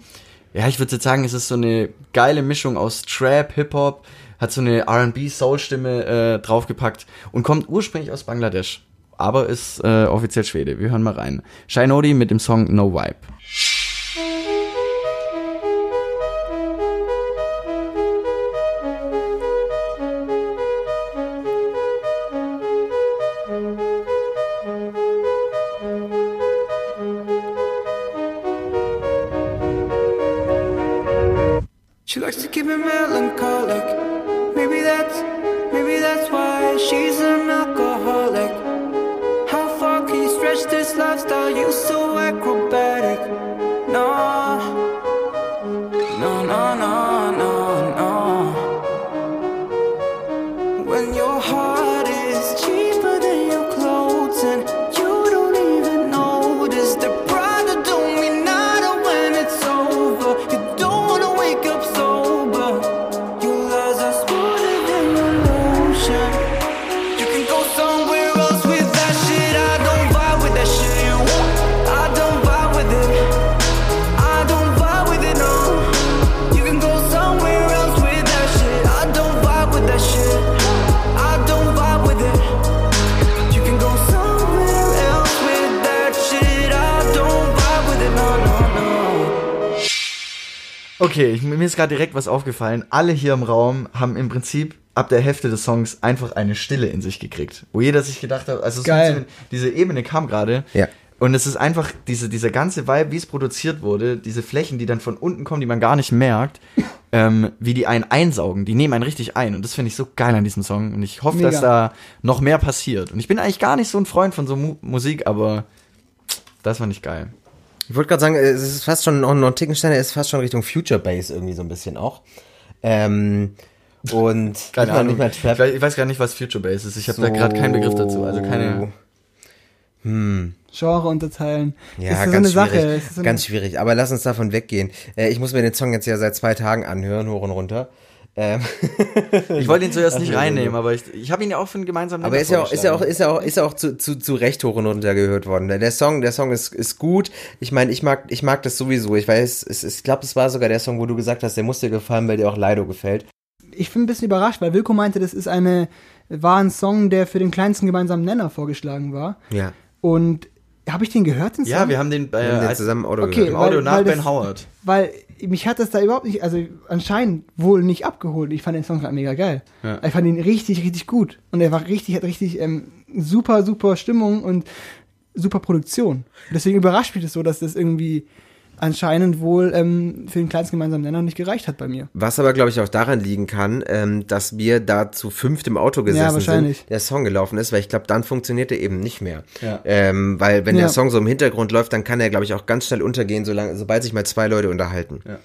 ja, ich würde jetzt sagen, es ist so eine geile Mischung aus Trap, Hip-Hop, hat so eine R&B-Soul-Stimme äh, draufgepackt und kommt ursprünglich aus Bangladesch. Aber ist äh, offiziell Schwede. Wir hören mal rein. Shinodi mit dem Song No Vibe. Likes to keep me melancholic. Okay, ich, mir ist gerade direkt was aufgefallen. Alle hier im Raum haben im Prinzip ab der Hälfte des Songs einfach eine Stille in sich gekriegt. Wo jeder sich gedacht hat, also Geil. diese Ebene kam gerade. Ja. Und es ist einfach diese, dieser ganze Vibe, wie es produziert wurde, diese Flächen, die dann von unten kommen, die man gar nicht merkt, [LAUGHS] ähm, wie die einen einsaugen, die nehmen einen richtig ein. Und das finde ich so geil an diesem Song. Und ich hoffe, Mega. dass da noch mehr passiert. Und ich bin eigentlich gar nicht so ein Freund von so Mu Musik, aber das fand ich geil. Ich wollte gerade sagen, es ist fast schon noch ein Ticken schneller, es ist fast schon Richtung Future Bass irgendwie so ein bisschen auch. Ähm, und [LAUGHS] Keine Ahnung. nicht Ich Trap. weiß, ich weiß gar nicht, was Future Bass ist. Ich habe da gerade keinen Begriff dazu. Also keine. Genre unterteilen. Ja, das ist so ganz eine Sache. schwierig. So ganz schwierig. Aber lass uns davon weggehen. Äh, ich muss mir den Song jetzt ja seit zwei Tagen anhören, hoch und runter. Ähm, Ich wollte ihn zuerst nicht reinnehmen, aber ich, ich habe ihn ja auch für einen gemeinsamen aber Nenner ist ja auch, ist ja auch, ist ja auch, ist ja auch zu, zu, zu Recht hoch und runter gehört worden. Der Song, der Song ist, ist gut. Ich meine, ich mag, ich mag das sowieso. Ich weiß, es, ist- ich glaube, es war sogar der Song, wo du gesagt hast, der muss dir gefallen, weil dir auch Lido gefällt. ich bin ein bisschen überrascht, weil Wilko meinte, das ist eine, war ein Song, der für den kleinsten gemeinsamen Nenner vorgeschlagen war. Ja. Und habe ich den gehört, den Song? Ja, wir haben den, bei, Wir haben den zusammen im Auto Okay, gehört. im Audio weil- nach weil Ben das- Howard. Weil mich hat das da überhaupt nicht, also anscheinend wohl nicht abgeholt. Ich fand den Song gerade mega geil. Ja. Ich fand ihn richtig, richtig gut. Und er war richtig, hat richtig ähm, super, super Stimmung und super Produktion. Deswegen überrascht mich das so, dass das irgendwie anscheinend wohl ähm, für den kleinsten gemeinsamen Nenner nicht gereicht hat bei mir. Was aber, glaube ich, auch daran liegen kann, ähm, dass wir da zu fünft im Auto gesessen wahrscheinlich. sind, der Song gelaufen ist, weil ich glaube, dann funktioniert er eben nicht mehr. Ja. Ähm, weil wenn Ja. der Song so im Hintergrund läuft, dann kann er, glaube ich, auch ganz schnell untergehen, solange, sobald sich mal zwei Leute unterhalten. Ja.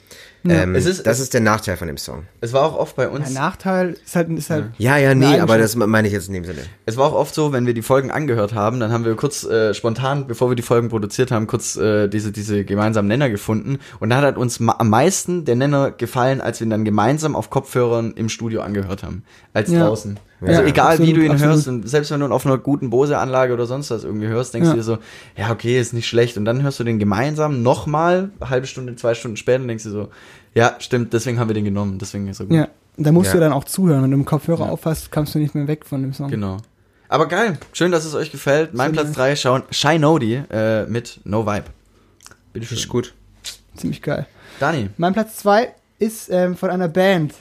Ähm, Es ist- das es- ist der Nachteil von dem Song. Es war auch oft bei uns. Der Nachteil ist halt, ist halt Ja, ja, nee, aber das meine ich jetzt in dem Sinne. Es war auch oft so, wenn wir die Folgen angehört haben, dann haben wir kurz äh, spontan, bevor wir die Folgen produziert haben, kurz äh, diese diese gemeinsamen Nenner gefunden und da hat uns ma am meisten der Nenner gefallen, als wir ihn dann gemeinsam auf Kopfhörern im Studio angehört haben, als Ja. draußen. Also Ja, egal wie absolut, du ihn absolut. hörst und selbst wenn du ihn auf einer guten Bose-Anlage oder sonst was irgendwie hörst, denkst Ja. du dir so, ja okay, ist nicht schlecht und dann hörst du den gemeinsam nochmal, eine halbe Stunde, zwei Stunden später und denkst du so, ja stimmt, deswegen haben wir den genommen, deswegen ist er gut. Ja, da musst Ja. du dann auch zuhören. Wenn du im Kopfhörer aufhast, kommst du nicht mehr weg von dem Song. Genau. Aber geil, schön, dass es euch gefällt. Mein So Platz 3, Shy Nodi äh, mit No Vibe. Bitteschön. Ist gut. Ziemlich geil. Dani. Mein Platz zwei ist ähm, von einer Band,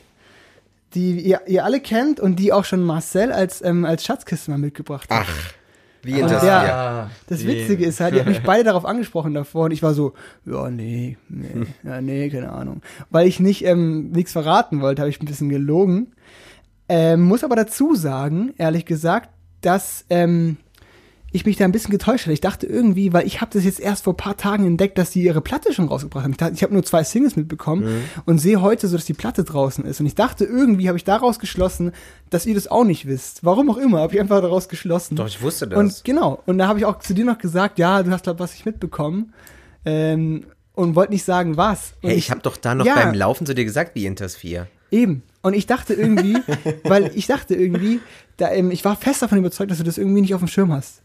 die ihr, ihr alle kennt und die auch schon Marcel als, ähm, als Schatzkiste mal mitgebracht hat. Ach, wie Und Intersphere. der- Das Witzige ist halt, die hat mich [LAUGHS] beide darauf angesprochen davor und ich war so, ja, nee, nee, ja, nee, keine Ahnung. Weil ich nicht ähm, nichts verraten wollte, habe ich ein bisschen gelogen. Ähm, muss aber dazu sagen, ehrlich gesagt, dass ähm, ich mich da ein bisschen getäuscht hatte. Ich dachte irgendwie, weil ich habe das jetzt erst vor ein paar Tagen entdeckt, dass die ihre Platte schon rausgebracht haben. Ich, dachte, ich habe nur zwei Singles mitbekommen und sehe heute so, dass die Platte draußen ist. Und ich dachte irgendwie, habe ich daraus geschlossen, dass ihr das auch nicht wisst. Warum auch immer, habe ich einfach daraus geschlossen. Doch, ich wusste das. Und genau, und da habe ich auch zu dir noch gesagt, ja, du hast glaub was ich mitbekommen. Ähm, und wollte nicht sagen, was. Und Hey, ich habe doch da noch Ja. beim Laufen zu dir gesagt, wie Intersphere. Eben. Und ich dachte irgendwie, [LAUGHS] weil ich dachte irgendwie, da, ähm, ich war fest davon überzeugt, dass du das irgendwie nicht auf dem Schirm hast.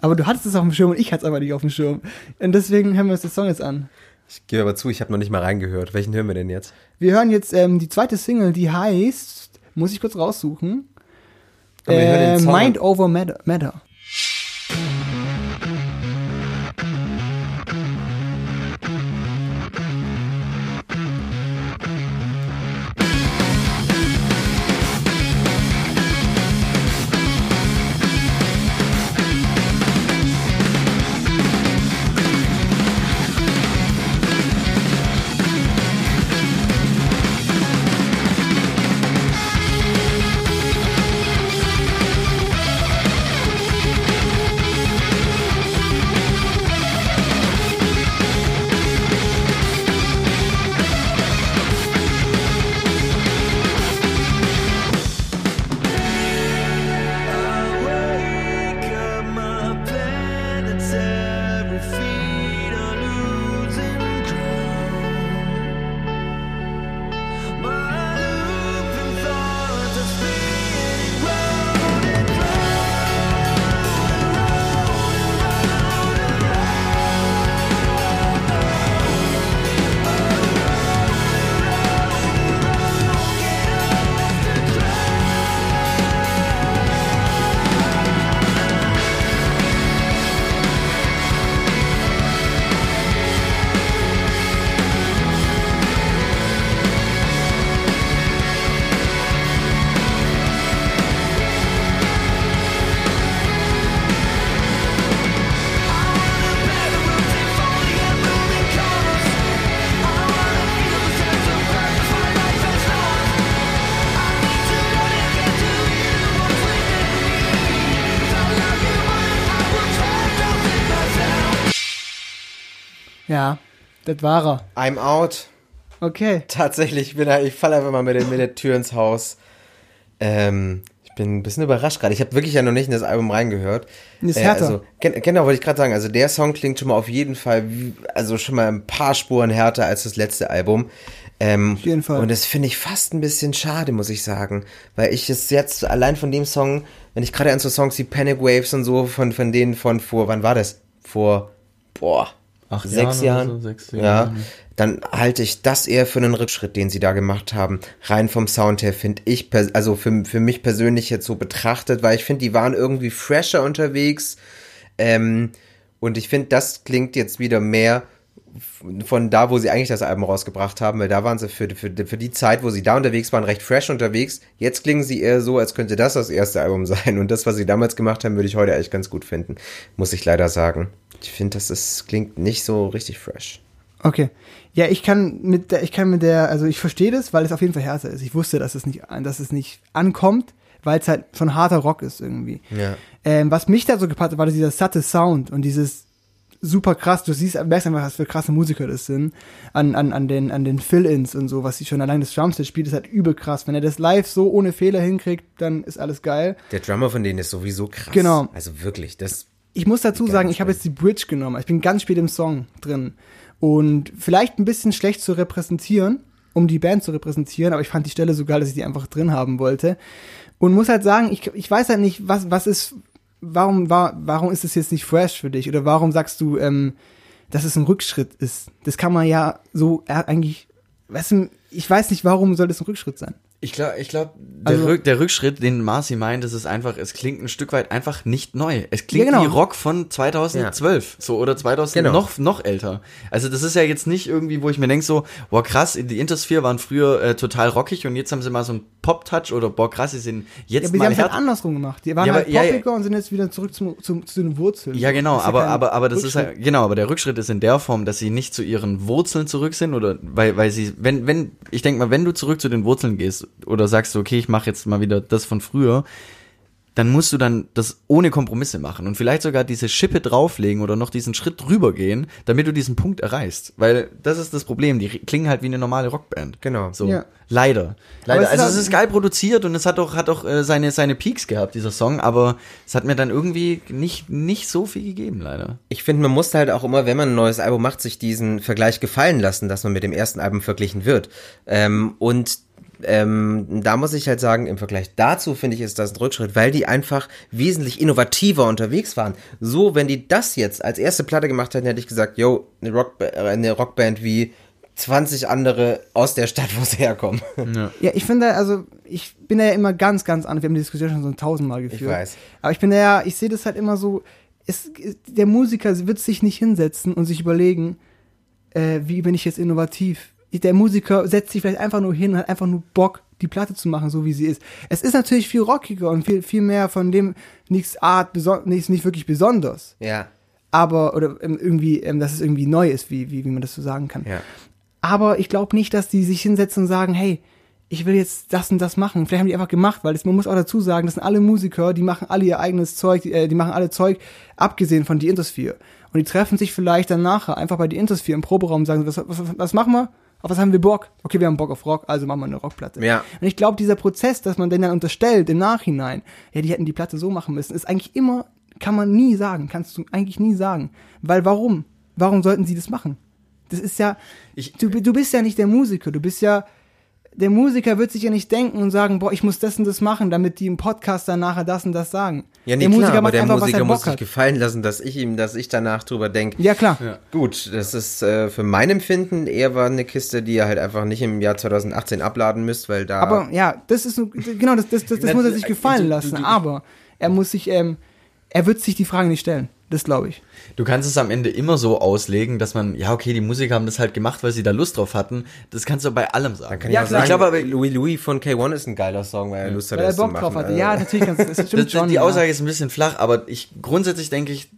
Aber du hattest es auf dem Schirm und ich hatte es aber nicht auf dem Schirm. Und deswegen hören wir uns den Song jetzt an. Ich gebe aber zu, ich habe noch nicht mal reingehört. Welchen hören wir denn jetzt? Wir hören jetzt ähm, die zweite Single, die heißt, muss ich kurz raussuchen, äh. Mind Over Matter. Matter. Das war er. I'm out. Okay. Tatsächlich, ich, bin, ich falle einfach mal mit der, mit der Tür ins Haus. Ähm, ich bin ein bisschen überrascht gerade. Ich habe wirklich ja noch nicht in das Album reingehört. Ist Äh, härter. also, gen genau, wollte ich gerade sagen. Also der Song klingt schon mal auf jeden Fall, wie, also schon mal ein paar Spuren härter als das letzte Album. Ähm, Auf jeden Fall. Und das finde ich fast ein bisschen schade, muss ich sagen. Weil ich es jetzt allein von dem Song, wenn ich gerade an so Songs wie Panic Waves und so, von, von denen von vor, wann war das? Vor, boah, Acht sechs Jahren Jahren. so, sechs ja, Jahren. dann halte ich das eher für einen Rückschritt, den sie da gemacht haben. Rein vom Sound her finde ich, also für, für mich persönlich jetzt so betrachtet, weil ich finde, die waren irgendwie fresher unterwegs. Ähm, und ich finde, das klingt jetzt wieder mehr von da, wo sie eigentlich das Album rausgebracht haben, weil da waren sie für, für, für die Zeit, wo sie da unterwegs waren, recht fresh unterwegs. Jetzt klingen sie eher so, als könnte das das erste Album [LAUGHS] sein. Und das, was sie damals gemacht haben, würde ich heute eigentlich ganz gut finden. Muss ich leider sagen. Ich finde, das ist, klingt nicht so richtig fresh. Okay. Ja, ich kann mit der, ich kann mit der, also ich verstehe das, weil es auf jeden Fall härter ist. Ich wusste, dass es nicht, dass es nicht ankommt, weil es halt schon harter Rock ist irgendwie. Ja. Ähm, was mich da so gepackt hat, war dieser satte Sound und dieses super krass, du siehst, merkst einfach, was für krasse Musiker das sind, an, an, an den, an den Fill-Ins und so, was sie schon allein das Drumset spielt, ist halt übel krass. Wenn er das live so ohne Fehler hinkriegt, dann ist alles geil. Der Drummer von denen ist sowieso krass. Genau. Also wirklich, das. Ich muss dazu sagen, ich habe jetzt die Bridge genommen. Ich bin ganz spät im Song drin. Und vielleicht ein bisschen schlecht zu repräsentieren, um die Band zu repräsentieren, aber ich fand die Stelle so geil, dass ich die einfach drin haben wollte. Und muss halt sagen, ich, ich weiß halt nicht, was, was ist, warum, war, warum ist es jetzt nicht fresh für dich? Oder warum sagst du, ähm, dass es ein Rückschritt ist? Das kann man ja so äh, eigentlich, weißt du, ich weiß nicht, warum soll das ein Rückschritt sein? Ich glaube, ich glaub, der, Also- Rück, der Rückschritt, den Marci meint, das ist einfach, es klingt ein Stück weit einfach nicht neu. Es klingt Ja, genau. wie Rock von 2012, so oder 2000 Genau. noch noch älter. Also das ist ja jetzt nicht irgendwie, wo ich mir denke so, boah krass, die Intersphere waren früher äh, total rockig und jetzt haben sie mal so einen Pop-Touch oder boah krass, sie sind Ja, jetzt aber die mal haben es halt andersrum gemacht. Die waren Ja, halt aber- ja, ja. poppiger und sind jetzt wieder zurück zum, zum, zu den Wurzeln. Ja, genau, aber, aber, aber das ist ja, genau, aber der Rückschritt ist in der Form, dass sie nicht zu ihren Wurzeln zurück sind oder, weil, weil sie, wenn, wenn, ich denke mal, wenn du zurück zu den Wurzeln gehst oder sagst, okay, ich mache jetzt mal wieder das von früher, dann musst du dann das ohne Kompromisse machen und vielleicht sogar diese Schippe drauflegen oder noch diesen Schritt drüber gehen, damit du diesen Punkt erreichst. Weil das ist das Problem, die klingen halt wie eine normale Rockband. Genau. So, Ja. leider. Leider. es ist Also auch- es ist geil produziert und es hat auch, hat auch äh, seine, seine Peaks gehabt, dieser Song, aber es hat mir dann irgendwie nicht, nicht so viel gegeben, leider. Ich finde, man muss halt auch immer, wenn man ein neues Album macht, sich diesen Vergleich gefallen lassen, dass man mit dem ersten Album verglichen wird. Ähm, und ähm, da muss ich halt sagen, im Vergleich dazu finde ich, ist das ein Rückschritt, weil die einfach wesentlich innovativer unterwegs waren. So, wenn die das jetzt als erste Platte gemacht hätten, hätte ich gesagt, yo, eine, Rock, äh, eine Rockband wie 20 andere aus der Stadt, wo sie herkommen. Ja, ich finde, also ich bin da ja immer ganz, ganz anders. Wir haben die Diskussion schon so tausendmal geführt. weiß. Aber ich bin da ja, ich sehe das halt immer so, es, der Musiker wird sich nicht hinsetzen und sich überlegen, äh, wie bin ich jetzt innovativ. Der Musiker setzt sich vielleicht einfach nur hin und hat einfach nur Bock, die Platte zu machen, so wie sie ist. Es ist natürlich viel rockiger und viel, viel mehr von dem nichts Art, nichts nicht wirklich besonders. Ja, Aber, oder ähm, irgendwie, ähm, dass es irgendwie neu ist, wie, wie, wie man das so sagen kann. ja. Aber ich glaube nicht, dass die sich hinsetzen und sagen, hey, ich will jetzt das und das machen. Vielleicht haben die einfach gemacht, weil das, man muss auch dazu sagen, das sind alle Musiker, die machen alle ihr eigenes Zeug, die, äh, die machen alle Zeug, abgesehen von die Intersphere. Und die treffen sich vielleicht dann nachher einfach bei die Intersphere im Proberaum und sagen, was, was, was machen wir? Auf was haben wir Bock? Okay, wir haben Bock auf Rock, also machen wir eine Rockplatte. Ja. Und ich glaube, dieser Prozess, dass man denen dann unterstellt im Nachhinein, ja, die hätten die Platte so machen müssen, ist eigentlich immer, kann man nie sagen, kannst du eigentlich nie sagen. Weil warum? Warum sollten sie das machen? Das ist ja, Ich- du, du bist ja nicht der Musiker, du bist ja, der Musiker wird sich ja nicht denken und sagen, boah, ich muss das und das machen, damit die im Podcast dann nachher das und das sagen. Ja, nee, der klar, aber der was Musiker er muss Bock sich hat. gefallen lassen, dass ich ihm, dass ich danach drüber denke. Ja, klar. Gut, das ist äh, für mein Empfinden eher war eine Kiste, die ihr halt einfach nicht im Jahr 2018 abladen müsst, weil da. Aber ja, das ist genau, das, das, das, das muss er sich gefallen lassen. aber er muss sich, ähm, er wird sich die Frage nicht stellen. Das glaube ich. Du kannst es am Ende immer so auslegen, dass man, ja, okay, die Musiker haben das halt gemacht, weil sie da Lust drauf hatten. Das kannst du bei allem sagen. kann ich Ja, klar. sagen, Ich glaube aber- Louis Louis von K1 ist ein geiler Song, weil er Lust hat, Weil er das zu Bock machen. drauf hatte. Also, Ja, natürlich, ganz, das stimmt Das, schon. die ja. Aussage ist ein bisschen flach, aber ich grundsätzlich denke ich,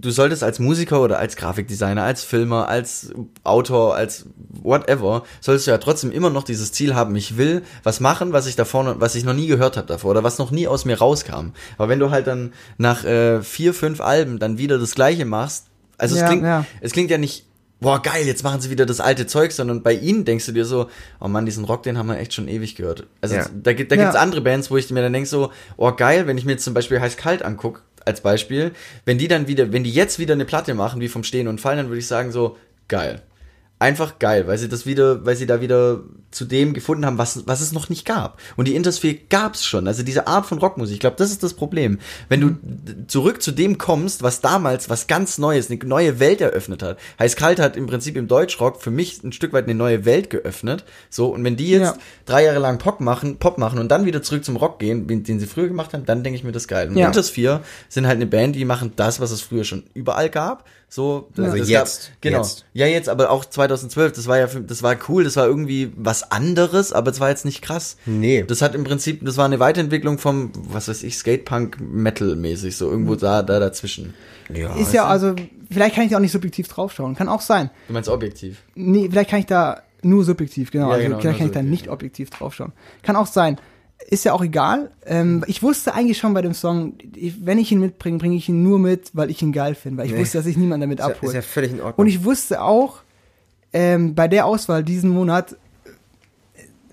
du solltest als Musiker oder als Grafikdesigner, als Filmer, als Autor, als whatever, solltest du ja trotzdem immer noch dieses Ziel haben, ich will was machen, was ich davor, noch- was ich noch nie gehört habe davor oder was noch nie aus mir rauskam. Aber wenn du halt dann nach äh, vier, fünf Alben dann wieder das Gleiche machst, also es Ja, klingt, ja. es klingt ja nicht Boah, geil, jetzt machen sie wieder das alte Zeug, sondern bei ihnen denkst du dir so, oh Mann, diesen Rock, den haben wir echt schon ewig gehört. Also Ja. da, gibt- da Ja. gibt's andere Bands, wo ich mir dann denk so, oh geil, wenn ich mir jetzt zum Beispiel heiß kalt anguck, als Beispiel, wenn die dann wieder, wenn die jetzt wieder eine Platte machen, wie vom Stehen und Fallen, dann würde ich sagen so, geil. Einfach geil, weil sie das wieder, weil sie da wieder zu dem gefunden haben, was, was es noch nicht gab. Und die Intersphere gab's schon. Also diese Art von Rockmusik, ich glaube, das ist das Problem. Wenn du d- zurück zu dem kommst, was damals was ganz Neues, eine neue Welt eröffnet hat. Heiß Kalt hat im Prinzip im Deutschrock für mich ein Stück weit eine neue Welt geöffnet. So, und wenn die jetzt Ja. drei Jahre lang Pop machen, Pop machen und dann wieder zurück zum Rock gehen, den sie früher gemacht haben, dann denke ich mir das geil. Und Ja. Intersphere sind halt eine Band, die machen das, was es früher schon überall gab. So, Also jetzt, Gab, genau. jetzt. Ja, jetzt, aber auch 2012, das war ja, das war cool, das war irgendwie was anderes, aber es war jetzt nicht krass. Nee. Das hat im Prinzip, das war eine Weiterentwicklung vom, was weiß ich, Skatepunk-Metal-mäßig, so irgendwo da, da dazwischen. ja, Ist ja, also, vielleicht kann ich da auch nicht subjektiv draufschauen. Kann auch sein. Du meinst objektiv. Nee, vielleicht kann ich da nur subjektiv, genau. Ja, also genau, vielleicht kann ich da subjektiv. nicht objektiv draufschauen. Kann auch sein. Ist ja auch egal. Ähm, ich wusste eigentlich schon bei dem Song, wenn ich ihn mitbringe, bringe ich ihn nur mit, weil ich ihn geil finde, weil ich Nee. wusste, dass ich niemanden damit ist, ja, abhole. ist ja völlig in Ordnung. Und ich wusste auch, ähm, bei der Auswahl diesen Monat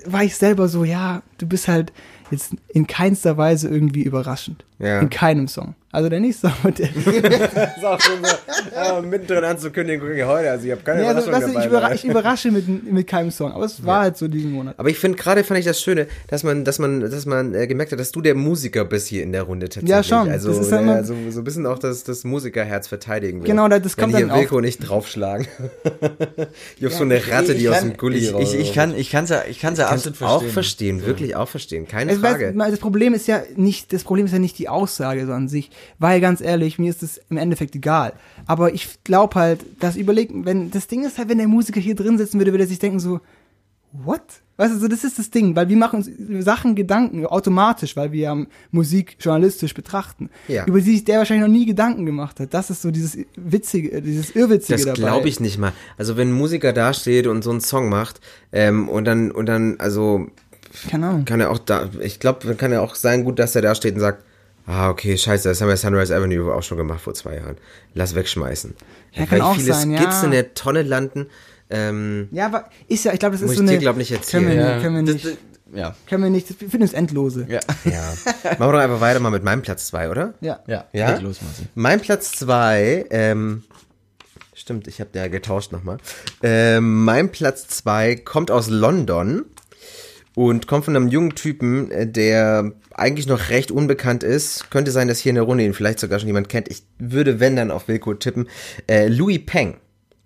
war ich selber so, ja, du bist halt jetzt in keinster Weise irgendwie überraschend. Ja. In keinem Song. Also der nächste Song mit der. [LAUGHS] Das ist auch schon so, äh, mittendrin anzukündigen, gucke ich heute, also ich habe keine Nee, also, Überraschung ich, dabei. überra ich überrasche mit, mit keinem Song. Aber es war halt so diesen Monat. Aber ich finde gerade fand ich das Schöne, dass man, dass man, dass man äh, gemerkt hat, dass du der Musiker bist hier in der Runde tatsächlich. Ja, schon. Also Das ist ja äh, so, so ein bisschen auch das, das Musikerherz verteidigen will. Genau, das kommt Wenn hier dann Wilko nicht draufschlagen. [LAUGHS] ich hab so eine Ratte, die aus dem Gully ich, ich, ich kann, ich kann's ja, ich kann's ja absolut auch verstehen. verstehen, wirklich auch verstehen, keine Also, Frage. du, das Problem ist ja nicht, das Problem ist ja nicht die Aussage so an sich, weil ganz ehrlich, mir ist es im Endeffekt egal. Aber ich glaube halt, das überlegt, wenn, das Ding ist halt, wenn der Musiker hier drin sitzen würde, würde er sich denken so, what? Weißt du, so, das ist das Ding, weil wir machen uns Sachen Gedanken automatisch, weil wir ja Musik journalistisch betrachten, Ja. über die sich der wahrscheinlich noch nie Gedanken gemacht hat. Das ist so dieses witzige, dieses irrwitzige Das dabei. glaube ich nicht mal. Also wenn ein Musiker dasteht und so einen Song macht ähm, und dann und dann also Keine Ahnung. kann er auch da, ich glaube, kann er auch sein gut, dass er da steht und sagt, ah okay, scheiße, das haben wir Sunrise Avenue auch schon gemacht vor zwei Jahren. Lass wegschmeißen. Ja, kann auch viele sein, Skits ja. in der Tonne landen. Ähm, Ja, aber ist ja, ich glaube, das ist Muss so ich eine. dir, glaub, nicht erzählen. Können wir, Ja. nicht, können wir Das- nicht. das- ja. können wir nicht. Wir finden es endlose. Ja. ja. Machen wir doch einfach weiter mal mit meinem Platz zwei, oder? Ja. Ja. Ja? Los, Marci. Mein Platz zwei, ähm, stimmt, ich habe ja getauscht nochmal. Ähm, mein Platz zwei kommt aus London und kommt von einem jungen Typen, äh, der eigentlich noch recht unbekannt ist. Könnte sein, dass hier in der Runde ihn vielleicht sogar schon jemand kennt. Ich würde, wenn dann, auf Wilco tippen. Äh, Louis Peng.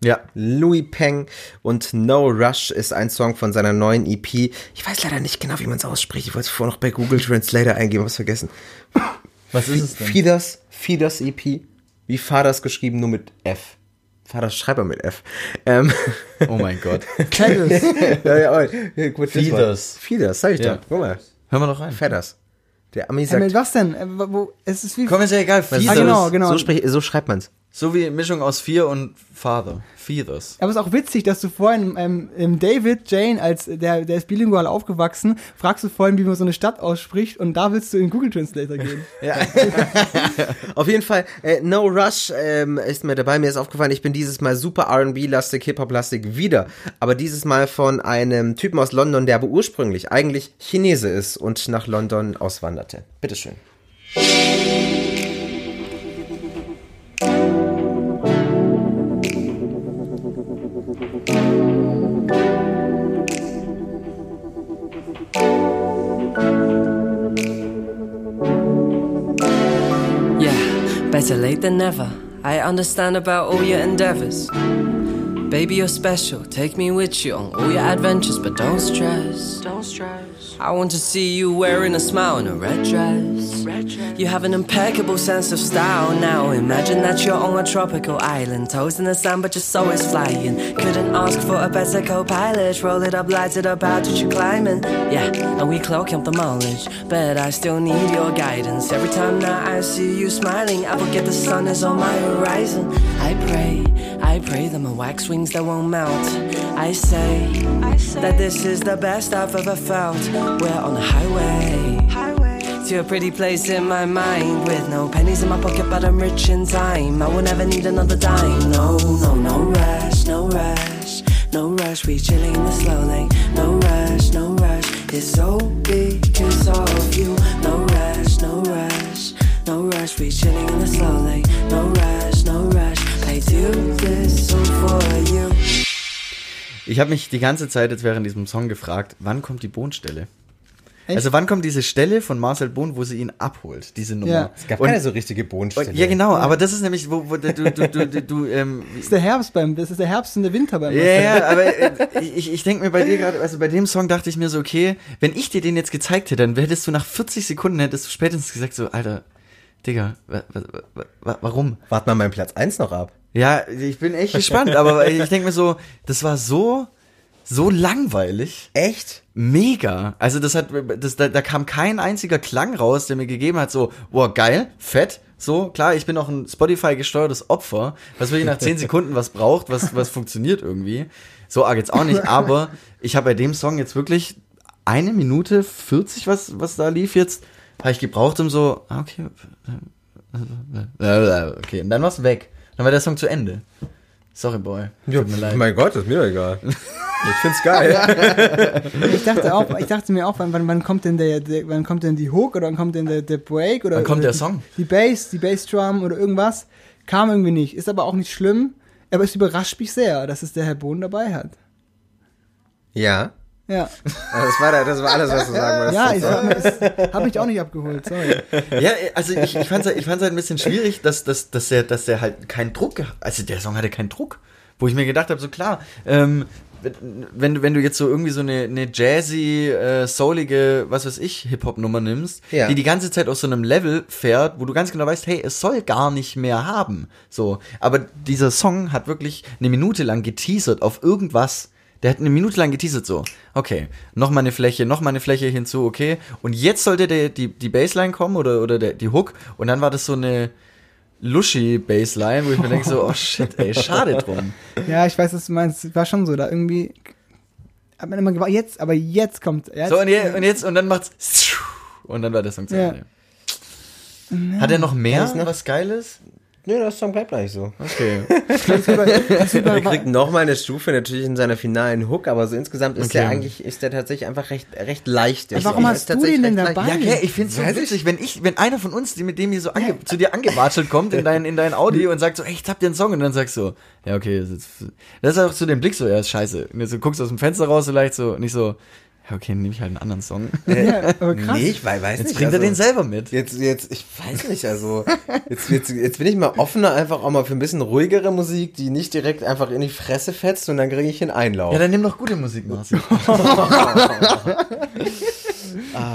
Ja. Louis Peng und No Rush ist ein Song von seiner neuen EP. Ich weiß leider nicht genau, wie man es ausspricht. Ich wollte es vorher noch bei Google Translator eingeben, was vergessen. Was ist es denn? Feeders, Feeders EP. Wie Fathers geschrieben, nur mit F. Fathers Schreiber mit F. Ähm, Oh mein Gott. [LAUGHS] Travis. ja, ja, oh, gut, war- Feeders. Feeders, sag ich Ja. doch. Guck mal. Hören wir doch rein. Feathers. Der Ami Hey, sagt, mit was denn? Äh, wo, es ist wie. Komm, ist ja egal. Ah, Feathers. genau, genau. so, sprich, so schreibt man's. So wie Mischung aus Vier und Father. Feathers. Aber es ist auch witzig, dass du vorhin ähm, ähm, David Jane, als der, der ist bilingual aufgewachsen, fragst du vorhin, wie man so eine Stadt ausspricht und da willst du in Google Translator gehen. [LAUGHS] [LAUGHS] Auf jeden Fall, äh, No Rush ähm, ist mir dabei. Mir ist aufgefallen, ich bin dieses Mal super R&B-lastig, Hip-Hop-lastig wieder. Aber dieses Mal von einem Typen aus London, der aber ursprünglich eigentlich Chinese ist und nach London auswanderte. Bitteschön. Better late than never. I understand about all your endeavors. Baby, you're special. Take me with you on all your adventures, but don't stress. Don't stress. I want to see you wearing a smile and a red dress. Red dress. You have an impeccable sense of style. Now imagine that you're on a tropical island, toes in the sand, but your soul is flying. Couldn't ask for a better co-pilot. Roll it up, light it up, how did you climbing? Yeah, and we cloak up the mileage, but I still need your guidance. Every time that I see you smiling, I forget the sun is on my horizon. I pray, I pray that my wax wings that won't melt. I say, I say that this is the best I've ever felt. We're on a highway, highway to a pretty place in my mind with no pennies in my pocket, but I'm rich in time. I will never need another dime. No, no, no rush, no rush, no rush. We chilling in the slow lane. No rush, no rush. It's all because of you. No rush, no rush, no rush. We chilling in the slow lane. No rush, no rush. I do this all for you. Ich habe mich die ganze Zeit jetzt während diesem Song gefragt, wann kommt die Bohnstelle? Echt? Also wann kommt diese Stelle von Marcel Bohn, wo sie ihn abholt, diese Nummer? Ja. Es gab Und- keine so richtige Bohnenstelle. Ja, genau, aber das ist nämlich, wo, wo du, du, du, du, du ähm, Das ist der Herbst beim, das ist der Herbst und der Winter beim ja, ja, aber äh, ich, ich denke mir bei dir gerade, also bei dem Song dachte ich mir so, okay, wenn ich dir den jetzt gezeigt hätte, dann hättest du nach 40 Sekunden, hättest du spätestens gesagt so, Alter, Digga, wa, wa, wa, wa, warum? Wart mal meinen Platz 1 noch ab. Ja, ich bin echt gespannt, aber ich denke mir so, das war so, so langweilig. Echt? Mega. Also das hat, das, da, da kam kein einziger Klang raus, der mir gegeben hat, so, wow, geil, fett. So, klar, ich bin auch ein Spotify-gesteuertes Opfer, was wirklich nach 10 Sekunden was braucht, was, was funktioniert irgendwie. So arg jetzt auch nicht, aber ich habe bei dem Song jetzt wirklich eine Minute 40, was, was da lief jetzt, habe ich gebraucht, um so, ah, okay, okay, und dann war's weg. Dann war der Song zu Ende. Sorry, Boy. Tut mir leid. Mein Gott, ist mir doch egal. Ich find's geil. [LAUGHS] Ich dachte auch, ich dachte mir auch, wann, wann, wann kommt denn der, der, wann kommt denn die Hook oder wann kommt denn der, der Break oder Wann kommt oder der die, Song? Die Bass, die Bassdrum oder irgendwas. Kam irgendwie nicht. Ist aber auch nicht schlimm. Aber es überrascht mich sehr, dass es der Herr Bohn dabei hat. Ja. Ja, Das war, da- das war alles, was du sagen wolltest. ja, ich habe hab mich auch nicht abgeholt, sorry. Ja, also ich, ich fand es halt, ich fand's halt ein bisschen schwierig, dass, dass, dass, der, dass der halt keinen Druck gehabt Also der Song hatte keinen Druck. Wo ich mir gedacht habe, so klar, ähm, wenn, du- wenn du jetzt so irgendwie so eine, eine jazzy, äh, soulige, was weiß ich, Hip-Hop-Nummer nimmst, Ja. die die ganze Zeit aus so einem Level fährt, wo du ganz genau weißt, hey, es soll gar nicht mehr haben. So, aber dieser Song hat wirklich eine Minute lang geteasert auf irgendwas. Der hat eine Minute lang geteasert so. Okay, noch mal eine Fläche, noch mal eine Fläche hinzu, okay. Und jetzt sollte der, die, die Bassline kommen oder, oder der, die Hook und dann war das so eine lushy Bassline, wo ich mir denke so, oh shit, ey, schade drum. [LAUGHS] Ja, ich weiß, was du meinst. War schon so, da irgendwie. Hat man immer gewartet, jetzt, aber jetzt kommt. Jetzt, So, und, je, und jetzt, und dann macht's und dann war der Song zu Ja. Ende. Hat er noch mehr, noch- was Geiles? Nö, das Song bleibt gleich so. Okay. [LAUGHS] über, Er kriegt nochmal eine Stufe natürlich in seiner finalen Hook, aber so insgesamt ist Okay. der eigentlich, ist der tatsächlich einfach recht, recht leicht. Ja, warum hast ist du tatsächlich den denn dabei? Ja, okay, ich find's so Weiß ich. witzig, wenn ich, wenn einer von uns, die mit dem hier so ange, zu dir angewatschelt kommt in dein, in dein Audi und sagt so, ey, ich hab dir einen Song und dann sagst du, ja, okay, das ist, das ist auch so den Blick so, ja, ist scheiße. Und du guckst aus dem Fenster raus vielleicht so, nicht so, okay, nehme ich halt einen anderen Song. ja, [LAUGHS] aber krass. Nee, ich weiß, weiß Jetzt nicht. bringt er also- den selber mit. Jetzt, jetzt, ich weiß nicht, also, [LAUGHS] jetzt, jetzt, jetzt bin ich mal offener, einfach auch mal für ein bisschen ruhigere Musik, die nicht direkt einfach in die Fresse fetzt und dann kriege ich einen Einlauf. Ja, dann nimm doch gute Musik, Marci. [LAUGHS]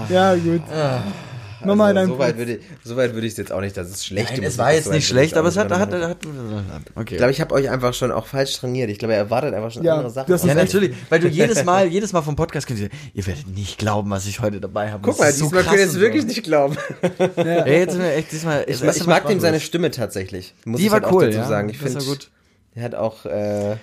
Ja, gut. Mach mal deinen so weit würde ich, so weit würde ich es jetzt auch nicht, dass es schlechte Nein, Musik es war ist, jetzt so nicht ich schlecht, aber es hat, hat, sagen. hat, okay. Ich glaube, ich habe euch einfach schon auch falsch trainiert. Ich glaube, er erwartet einfach schon Ja, andere Sachen. das ist Ja, natürlich, weil du jedes Mal, jedes Mal vom Podcast könnt ihr, ihr werdet nicht glauben, was ich heute dabei habe. Guck mal, ist so diesmal wir jetzt und wirklich nicht glauben. Ey, jetzt sind wir echt diesmal. Ich, ich ist mag dem seine. Stimme tatsächlich. Muss Die ich war halt cool, auch dazu ja. sagen. Ich finde, gut. er hat auch, äh,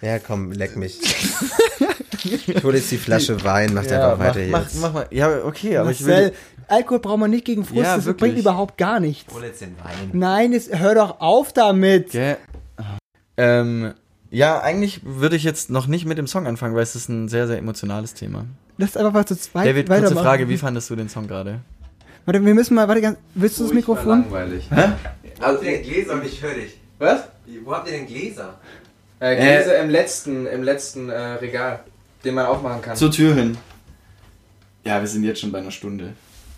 ja komm, leck mich. [LAUGHS] ich hole jetzt die Flasche Wein, macht Ja, einfach mach, weiter mach, jetzt. mach mal. Ja, okay, aber ich Marcel, will. Alkohol braucht man nicht gegen Frust, Ja, das wirklich. bringt überhaupt gar nichts. hol jetzt den Wein. Nein, es, hör doch auf damit. Gell? Ähm, ja, eigentlich würde ich jetzt noch nicht mit dem Song anfangen, weil es ist ein sehr, sehr emotionales Thema. Lass einfach mal zu zweit David, kurze weitermachen. Frage, wie fandest du den Song gerade? Warte, wir müssen mal, warte, ganz, willst du das Mikrofon? langweilig. Hä? Also, den Gläser und ich höre dich. Was? Wo habt ihr denn Gläser? Äh, Gläser im letzten, im letzten äh, Regal, den man aufmachen kann. Zur Tür hin. Ja, wir sind jetzt schon bei einer Stunde.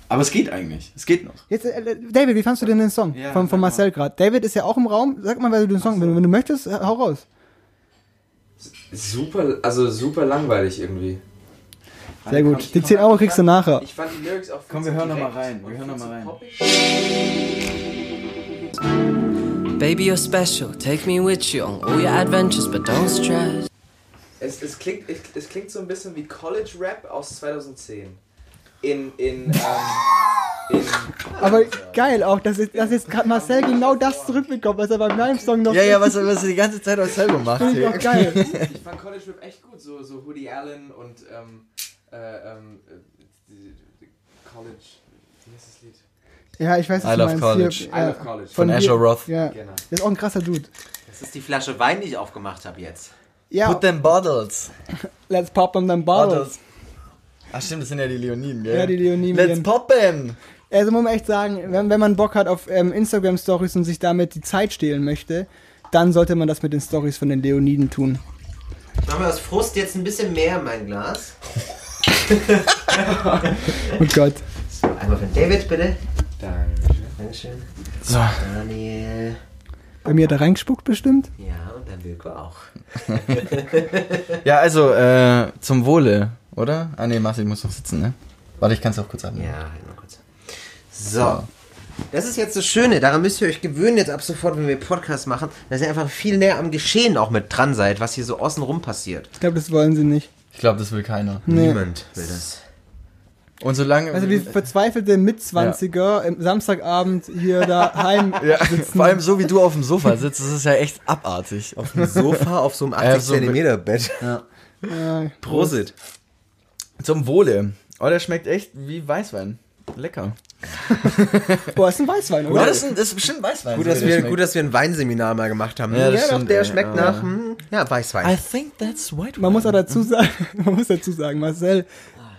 Aber es geht eigentlich. Es geht noch. Jetzt, äh, David, wie fandst du denn den Song Ja, von, von. Marcel gerade? David ist ja auch im Raum. Sag mal, weil du den Song, wenn, du- wenn du möchtest, hau raus. Super, also super langweilig irgendwie. Sehr gut. Die 10 Euro kriegst du nachher. Ich fand die Lyrics auch Komm, viel wir hören noch mal direkt rein. Wir hören noch viel mal zu rein. Baby, you're special. Take me with you on all your adventures, but don't stress. Es, es, klingt, es, es klingt so ein bisschen wie College Rap aus 2010. In, in, ähm, in Aber geil auch, dass, jetzt- dass jetzt gerade Marcel genau das zurückbekommt, was er bei meinem Song noch Ja, ja, was, was er die ganze Zeit auch selber macht. Finde ich auch geil. [LAUGHS] ich fand College Rap echt gut, so, so Woody Allen und ähm, äh, ähm, äh, die, die College, wie heißt das Lied? Ja, ich weiß, was I du love meinst. college. Hier, I ja, Love College. Von dir- Asher Roth. Ja, Genau. das ist auch ein krasser Dude. Das ist die Flasche Wein, die ich aufgemacht habe jetzt. Ja, Put them bottles. let's pop them them bottles. Ach stimmt, das sind ja die Leoniden, gell? Ja, die Leoniden. Let's poppen! Also muss man echt sagen, wenn, wenn man Bock hat auf ähm, Instagram-Stories und sich damit die Zeit stehlen möchte, dann sollte man das mit den Stories von den Leoniden tun. Machen wir aus Frust jetzt ein bisschen mehr in mein Glas. [LAUGHS] Oh Gott. So, einmal für David, bitte. Dankeschön. Dankeschön. So. Daniel. Bei mir hat er reingespuckt bestimmt. Ja, und dann Wilko auch. [LAUGHS] Ja, also, äh, zum Wohle, oder? Ah, nee, Marcel, ich muss noch sitzen, ne? Warte, ich kann es auch kurz abnehmen. Ja, halt mal kurz. So. Das ist jetzt das Schöne, daran müsst ihr euch gewöhnen jetzt ab sofort, wenn wir Podcast machen, dass ihr einfach viel näher am Geschehen auch mit dran seid, was hier so außenrum passiert. Ich glaube, das wollen sie nicht. Ich glaube, das will keiner. Nee. Niemand will das. Und solange. Also wie verzweifelte Mitzwanziger im Samstagabend hier daheim [LAUGHS] ja, sitzen. vor allem so wie du auf dem Sofa sitzt, das ist ja echt abartig. Auf dem Sofa, auf so einem Äh, 80 so- Zentimeter Bett. Ja, Prosit. Zum Wohle. Oh, der schmeckt echt wie Weißwein. Lecker. [LAUGHS] Boah, ist ein Weißwein, Ja, oder? das ist, ein, das ist bestimmt Weißwein. Gut, so dass wir, schmeckt. gut, dass wir ein Weinseminar mal gemacht haben. Ja, das doch, stimmt, der ey, schmeckt nach. Hm, Ja, Weißwein. think that's white Man muss auch dazu sagen, [LAUGHS] man muss dazu sagen, Marcel,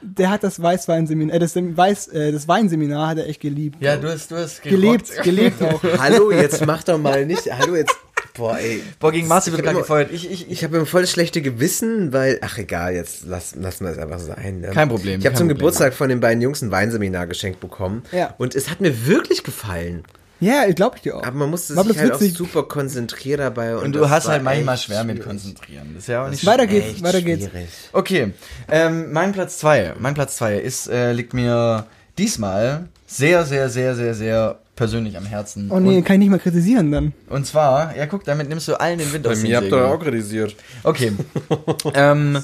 der hat das Weißweinseminar, äh, das, Weiß, äh, das Weinseminar hat er echt geliebt. Ja, du hast, du hast gelebt, gerockt. gelebt auch. Hallo, jetzt mach doch mal nicht. Hallo, jetzt. Boah, ey. Boah, gegen Marci wird gerade gefeuert. Ich, ich, ich, Ich habe immer voll das schlechte Gewissen, weil, ach egal, jetzt lass, lassen wir es einfach sein. ne? Kein Problem, Ich habe zum Problem. Geburtstag von den beiden Jungs ein Weinseminar geschenkt bekommen. Ja. Und es hat mir wirklich gefallen. Ja, glaube ich dir auch. Aber man musste War sich halt auch super konzentrieren dabei. Und, und du hast halt manchmal schwer mit schwierig. konzentrieren. Das ist ja auch nicht Weiter geht's, Echt weiter geht's. schwierig. Okay, ähm, mein Platz 2. Mein Platz 2 ist, äh, liegt mir diesmal sehr, sehr, sehr, sehr, sehr persönlich am Herzen. Oh nee, Und, kann ich nicht mal kritisieren dann. und zwar, ja guck, damit nimmst du allen den Wind aus den Segeln. kritisiert. Okay. [LAUGHS] ähm,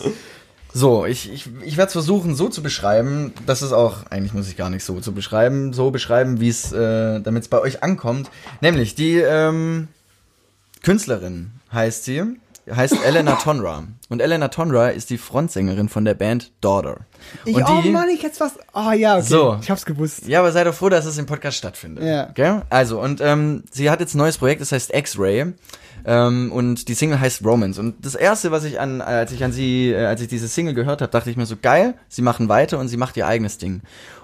so, ich, ich, ich werde es versuchen so zu beschreiben, das ist auch, eigentlich muss ich gar nicht so zu beschreiben, so beschreiben, wie es, äh, damit es bei euch ankommt. Nämlich, die ähm, Künstlerin heißt sie, heißt Elena Tonra. Und Elena Tonra ist die Frontsängerin von der Band Daughter. Ich, oh die, Mann, ich hätte was. Oh ja, okay. So. Ich hab's gewusst. ja, aber sei doch froh, dass es im Podcast stattfindet. Ja. Gell? Also, und ähm, sie hat jetzt ein neues Projekt, das heißt X-Ray. Ähm, und die Single heißt Romance. Und das erste, was ich an, als ich an sie, äh, als ich diese Single gehört habe, dachte ich mir so, geil, sie machen weiter und sie macht ihr eigenes Ding.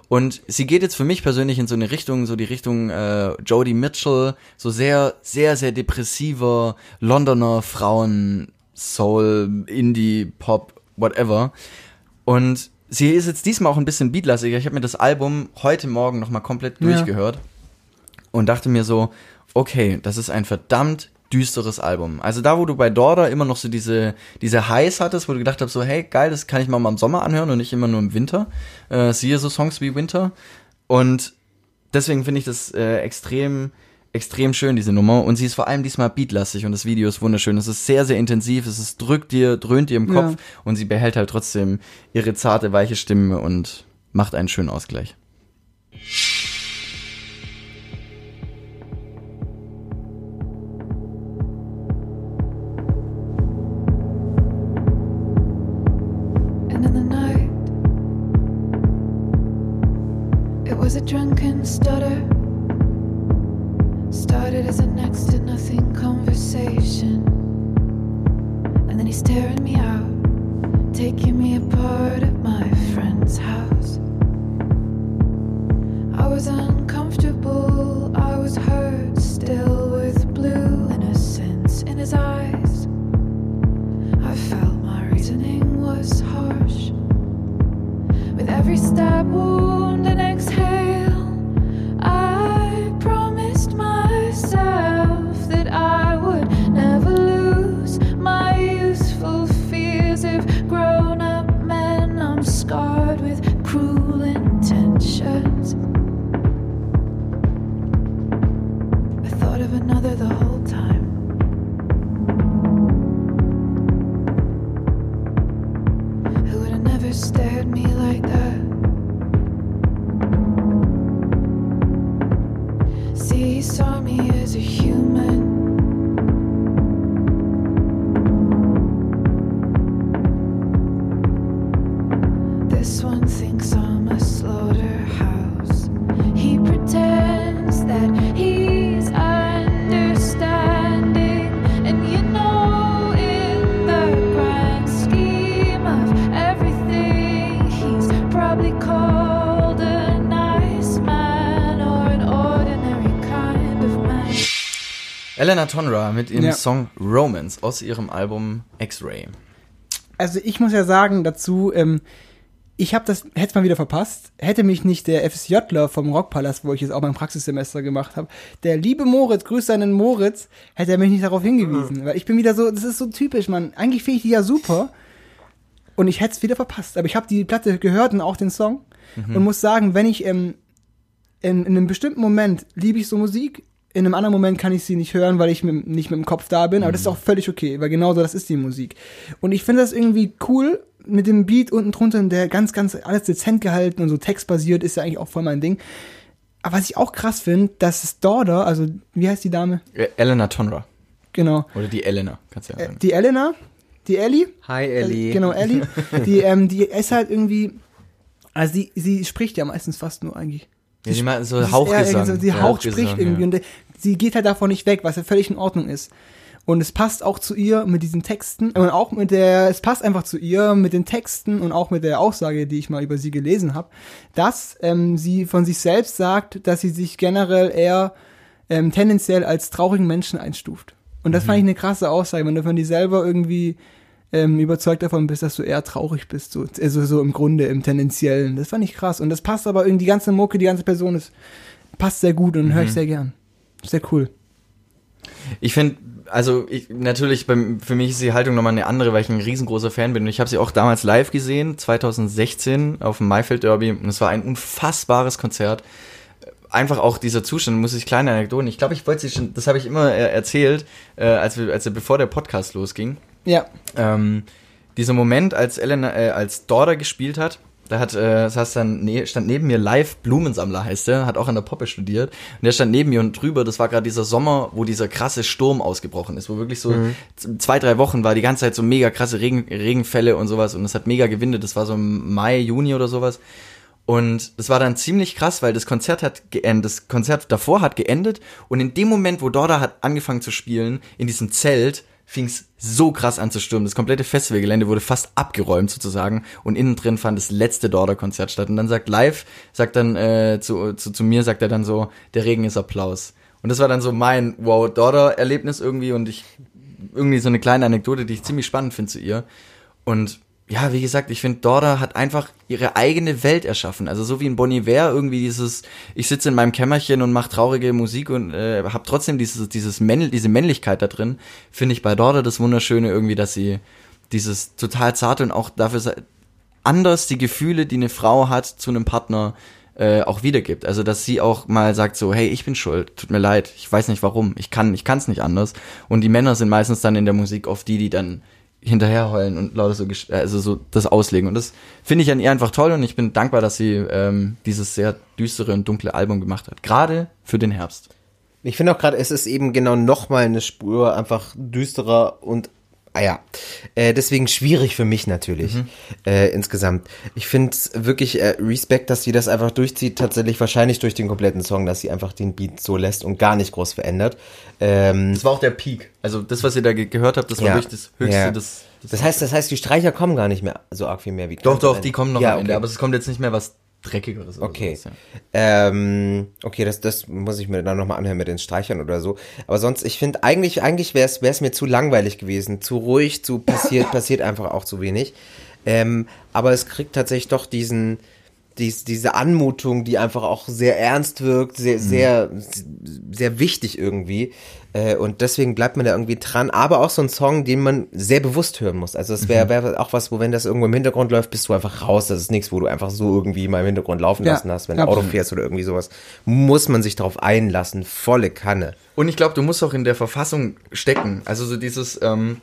Und sie geht jetzt für mich persönlich in so eine Richtung, so die Richtung äh, Jodie Mitchell, so sehr, sehr, sehr depressiver Londoner Frauen, Soul, Indie, Pop, whatever. Und sie ist jetzt diesmal auch ein bisschen beatlastiger. Ich habe mir das Album heute Morgen nochmal komplett Ja. durchgehört und dachte mir so, okay, das ist ein verdammt düsteres Album. Also da, wo du bei Daughter immer noch so diese, diese Highs hattest, wo du gedacht hast, so, hey, geil, das kann ich mal, mal im Sommer anhören und nicht immer nur im Winter. Äh, siehe so Songs wie Winter. Und deswegen finde ich das äh, extrem, extrem schön, diese Nummer. Und sie ist vor allem diesmal beatlastig und das Video ist wunderschön. Es ist sehr, sehr intensiv, es ist drückt dir, dröhnt dir im Kopf Ja. und sie behält halt trotzdem ihre zarte, weiche Stimme und macht einen schönen Ausgleich. Elena Tonra mit ihrem Ja. Song Romance aus ihrem Album X-Ray. Also ich muss ja sagen dazu, ähm, ich habe das, hätte es mal wieder verpasst, hätte mich nicht der FSJler vom Rockpalast, wo ich jetzt auch mein Praxissemester gemacht habe, der liebe Moritz, grüß seinen Moritz, hätte er mich nicht darauf hingewiesen. Weil ich bin wieder so, das ist so typisch, man. Eigentlich finde ich die ja super. Und ich hätte es wieder verpasst. Aber ich habe die Platte gehört und auch den Song. Und muss sagen, wenn ich ähm, in, in einem bestimmten Moment liebe ich so Musik, in einem anderen Moment kann ich sie nicht hören, weil ich mit, nicht mit dem Kopf da bin, aber das ist auch völlig okay, weil genau so das ist die Musik. Und ich finde das irgendwie cool mit dem Beat unten drunter, der ganz, ganz alles dezent gehalten und so textbasiert ist ja eigentlich auch voll mein Ding. Aber was ich auch krass finde, dass es Daughter, also wie heißt die Dame? Äh, Elena Tonra. Genau. Oder die Elena, kannst du ja Äh, sagen. die Elena, die Ellie, Hi, Ellie. Genau, Ellie. [LAUGHS] Die, ähm, die ist halt irgendwie. Also sie, sie spricht ja meistens fast nur eigentlich. Ja, die mal so Hauchgesang. eher so, Sie Ja, haucht Hauchgesang, spricht irgendwie ja. und sie geht halt davon nicht weg, was ja völlig in Ordnung ist. Und es passt auch zu ihr mit diesen Texten und auch mit der, es passt einfach zu ihr mit den Texten und auch mit der Aussage, die ich mal über sie gelesen habe, dass ähm, sie von sich selbst sagt, dass sie sich generell eher ähm, tendenziell als traurigen Menschen einstuft. Und das fand ich eine krasse Aussage, wenn du von dir selber irgendwie ähm, überzeugt davon bist, dass du eher traurig bist, so, also so im Grunde, im Tendenziellen. Das fand ich krass. Und das passt aber irgendwie, die ganze Mucke, die ganze Person ist, passt sehr gut und höre ich sehr gern. Sehr cool. Ich finde, also ich, natürlich, beim, für mich ist die Haltung nochmal eine andere, weil ich ein riesengroßer Fan bin. Und ich habe sie auch damals live gesehen, 2016 auf dem Maifeld Derby. Und es war ein unfassbares Konzert. Einfach auch dieser Zustand, muss ich kleine Anekdoten. Ich glaube, ich wollte sie schon, das habe ich immer äh, erzählt, äh, als wir, als bevor der Podcast losging. Ja. Ähm, dieser Moment, als Elena, äh, als Dorda gespielt hat, da hat, äh, das heißt dann, ne, stand neben mir live Blumensammler heißt der, hat auch an der Poppe studiert. Und der stand neben mir und drüber, das war gerade dieser Sommer, wo dieser krasse Sturm ausgebrochen ist, wo wirklich so z- zwei, drei Wochen war die ganze Zeit so mega krasse Regen, Regenfälle und sowas und es hat mega gewindet. Das war so im Mai, Juni oder sowas. Und das war dann ziemlich krass, weil das Konzert hat geendet, das Konzert davor hat geendet und in dem Moment, wo Dorda hat angefangen zu spielen, in diesem Zelt, fing es so krass an zu stürmen. Das komplette Festivalgelände wurde fast abgeräumt sozusagen und innen drin fand das letzte Dorda-Konzert statt. Und dann sagt live, sagt dann äh, zu, zu, zu mir, sagt er dann so, der Regen ist Applaus. Und das war dann so mein Wow Dorda-Erlebnis irgendwie und ich irgendwie so eine kleine Anekdote, die ich ziemlich spannend finde zu ihr. Und ja, wie gesagt, ich finde, Dorda hat einfach ihre eigene Welt erschaffen. Also so wie in Bon Iver irgendwie dieses, ich sitze in meinem Kämmerchen und mache traurige Musik und äh, habe trotzdem dieses, dieses Männ diese Männlichkeit da drin, finde ich bei Dorda das Wunderschöne irgendwie, dass sie dieses total zarte und auch dafür anders die Gefühle, die eine Frau hat zu einem Partner, äh, auch wiedergibt. Also dass sie auch mal sagt so, hey, ich bin schuld, tut mir leid, ich weiß nicht warum, ich kann, ich kann es nicht anders. Und die Männer sind meistens dann in der Musik oft die, die dann hinterher heulen und lauter so, gesch- also so das auslegen. Und das finde ich an ihr einfach toll und ich bin dankbar, dass sie ähm, dieses sehr düstere und dunkle Album gemacht hat. Gerade für den Herbst. Ich finde auch gerade, es ist eben genau nochmal eine Spur einfach düsterer und ah ja, äh, deswegen schwierig für mich natürlich äh, insgesamt. Ich finde wirklich äh, Respekt, dass sie das einfach durchzieht, tatsächlich wahrscheinlich durch den kompletten Song, dass sie einfach den Beat so lässt und gar nicht groß verändert. Ähm, Das war auch der Peak. Also das, was ihr da ge gehört habt, das war Ja. wirklich das Höchste Ja. des, des das heißt, das heißt, die Streicher kommen gar nicht mehr so arg viel mehr wie Doch, doch, die kommen noch ja, am Ende, okay. aber es kommt jetzt nicht mehr was Dreckigeres. oder Okay. sowas, ja. Ähm, okay, das, das muss ich mir dann nochmal anhören mit den Streichern oder so. Aber sonst, ich finde, eigentlich, eigentlich wäre es mir zu langweilig gewesen, zu ruhig, zu passiert, [LAUGHS] passiert einfach auch zu wenig. Ähm, aber es kriegt tatsächlich doch diesen, dies, diese Anmutung, die einfach auch sehr ernst wirkt, sehr, sehr, sehr wichtig irgendwie. Äh, und deswegen bleibt man da irgendwie dran. Aber auch so ein Song, den man sehr bewusst hören muss. Also es wäre wär auch was, wo wenn das irgendwo im Hintergrund läuft, bist du einfach raus. Das ist nichts, wo du einfach so irgendwie mal im Hintergrund laufen Ja, lassen hast, wenn du Auto absolut. fährst oder irgendwie sowas. Muss man sich darauf einlassen. Volle Kanne. Und ich glaube, du musst auch in der Verfassung stecken. Also so dieses, ähm,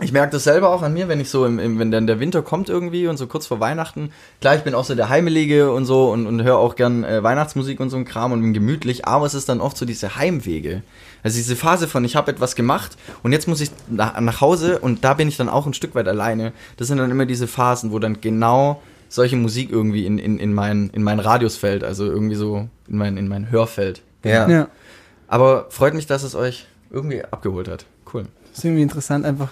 ich merke das selber auch an mir, wenn ich so, im, im, wenn dann der Winter kommt irgendwie und so kurz vor Weihnachten. Klar, ich bin auch so der Heimelige und so und, und höre auch gern äh, Weihnachtsmusik und so ein Kram und bin gemütlich, aber es ist dann oft so diese Heimwege. Also diese Phase von, ich habe etwas gemacht und jetzt muss ich nach, nach Hause und da bin ich dann auch ein Stück weit alleine. Das sind dann immer diese Phasen, wo dann genau solche Musik irgendwie in, in, in, mein, in mein Radius fällt, also irgendwie so in mein, in mein Hörfeld. Ja. Ja. Aber freut mich, dass es euch irgendwie abgeholt hat. Cool. Das ist irgendwie interessant einfach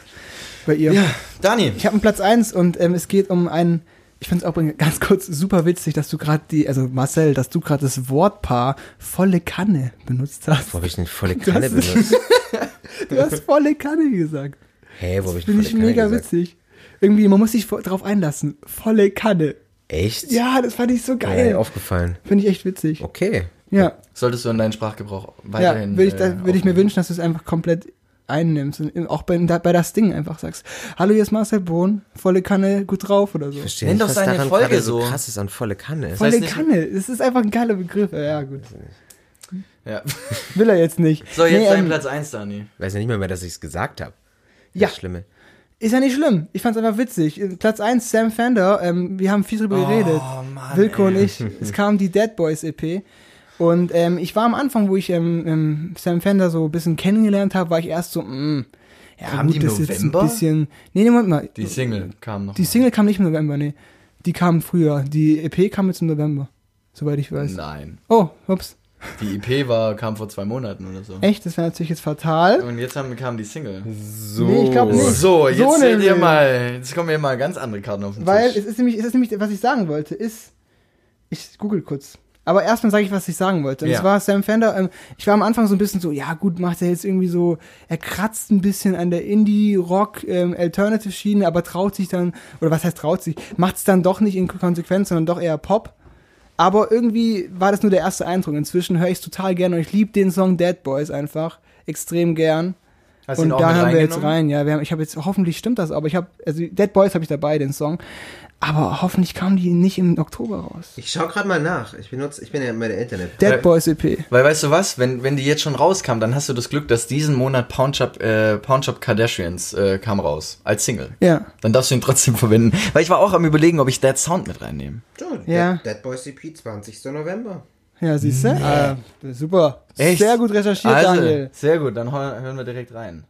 bei ihr. Ja, Dani. Ich habe einen Platz 1 und ähm, es geht um einen, ich finde es auch ganz kurz super witzig, dass du gerade die, also Marcel, dass du gerade das Wortpaar volle Kanne benutzt hast. Wo habe ich eine volle Du Kanne hast- benutzt? [LAUGHS] Du hast volle Kanne gesagt. Hä, wo habe ich Finde volle ich Kanne mega gesagt? witzig. Irgendwie, man muss sich drauf einlassen. Volle Kanne. Echt? Ja, das fand ich so geil. nicht aufgefallen. Finde ich echt witzig. Okay. Ja, Solltest du in deinen Sprachgebrauch ja weiterhin. würde ich, da, äh, würd ich mir wünschen, dass du es einfach komplett einnimmst und auch bei, bei das Ding einfach sagst, hallo, hier ist Marcel Bohn, volle Kanne, gut drauf oder so. Verstehe Nenn doch seine daran Folge so krass ist an volle Kanne. Volle heißt nicht- Kanne, das ist einfach ein geiler Begriff. Ja, gut. Ja. [LAUGHS] Will er jetzt nicht. So, jetzt Nee, dein ähm, Platz 1, Dani. Ich weiß ja nicht mehr, mehr dass ich es gesagt habe. Ja. Das Schlimme. Ist ja nicht schlimm. Ich fand's einfach witzig. Platz 1, Sam Fender. Ähm, wir haben viel drüber geredet. Mann, Wilko und ich. Es kam die Dead Boys EP. Und ähm, ich war am Anfang, wo ich ähm, ähm, Sam Fender so ein bisschen kennengelernt habe, war ich erst so, mh, ja Kam gut, das ist jetzt ein bisschen. Nee, nee, Moment mal. Die Single kam noch. Die Single kam nicht im November, nee. Die kam früher. Die EP kam jetzt im November. Soweit ich weiß. Nein. Oh, ups. Die EP war, kam vor zwei Monaten oder so. Echt, das wäre natürlich jetzt fatal. Und jetzt haben, kam die Single. So. Nee, ich glaub nicht. So, jetzt So seht ihr mal, jetzt kommen hier mal ganz andere Karten auf den Weil Tisch. es ist nämlich, es ist nämlich, was ich sagen wollte, ist, ich google kurz. Aber erstmal sage ich, was ich sagen wollte. Und Ja. zwar Sam Fender, ähm, ich war am Anfang so ein bisschen so, ja gut, macht er jetzt irgendwie so, er kratzt ein bisschen an der Indie-Rock, ähm, aber traut sich dann, oder was heißt traut sich, macht es dann doch nicht in Konsequenz, sondern doch eher Pop. Aber irgendwie war das nur der erste Eindruck. Inzwischen höre ich es total gern und ich liebe den Song Dead Boys einfach extrem gern. Hast Und da haben wir jetzt rein, ja. Wir haben, ich habe jetzt, hoffentlich stimmt das, aber ich habe, also Dead Boys habe ich dabei, den Song. Aber hoffentlich kamen die nicht im Oktober raus. Ich schau gerade mal nach. Ich benutze, ich bin ja immer der Internet. Dead Boys EP. Weil weißt du was, wenn, wenn die jetzt schon rauskam, dann hast du das Glück, dass diesen Monat Pound Shop, äh, Pound Shop Kardashians äh, kam raus. Als Single. Ja. Dann darfst du ihn trotzdem [LAUGHS] verwenden. Weil ich war auch am überlegen, ob ich Dead Sound mit reinnehme. So, Ja. Dead, Dead Boys EP 20. November. Ja, siehst du? Ah, super. Echt? Sehr gut recherchiert, also, Daniel. Sehr gut, dann hör- hören wir direkt rein.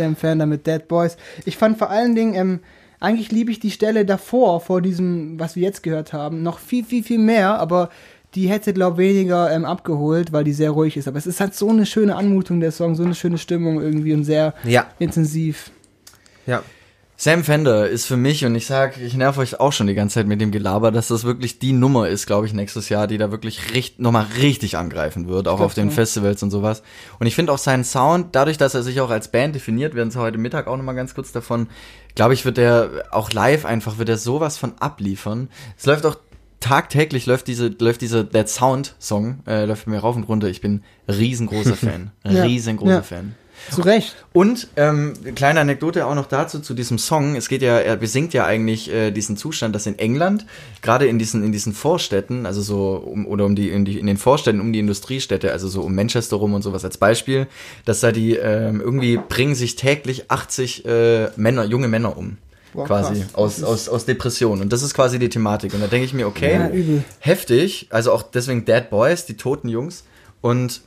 Sam Fender mit Dead Boys. Ich fand vor allen Dingen, ähm, eigentlich liebe ich die Stelle davor, vor diesem, was wir jetzt gehört haben, noch viel, viel, viel mehr, aber die hätte, glaube ich, weniger ähm, abgeholt, weil die sehr ruhig ist. Aber es ist halt so eine schöne Anmutung, der Song, so eine schöne Stimmung irgendwie und sehr Ja. intensiv. Ja. Sam Fender ist für mich, und ich sag, ich nerv euch auch schon die ganze Zeit mit dem Gelaber, dass das wirklich die Nummer ist, glaube ich, nächstes Jahr, die da wirklich richt, nochmal richtig angreifen wird, auch auf den. Festivals und sowas. Und ich finde auch seinen Sound, dadurch, dass er sich auch als Band definiert, werden sie heute Mittag auch nochmal ganz kurz davon, glaube ich, wird er auch live einfach, wird er sowas von abliefern. Es läuft auch tagtäglich läuft diese, läuft diese That Sound Song, äh, läuft bei mir rauf und runter. Ich bin riesengroßer [LAUGHS] Fan. Riesengroßer ja. Fan. Zu Recht. Und ähm, kleine Anekdote auch noch dazu zu diesem Song. Es geht ja, er besingt ja eigentlich äh, diesen Zustand, dass in England gerade in diesen in diesen Vorstädten, also so um, oder um die in, die in den Vorstädten um die Industriestädte, also so um Manchester rum und sowas als Beispiel, dass da die ähm, irgendwie bringen sich täglich 80 äh, Männer, junge Männer um. Boah, quasi krass. aus, aus, aus Depression. Und das ist quasi die Thematik. Und da denke ich mir, okay, Ja, heftig. Also auch deswegen Dead Boys, die toten Jungs. Und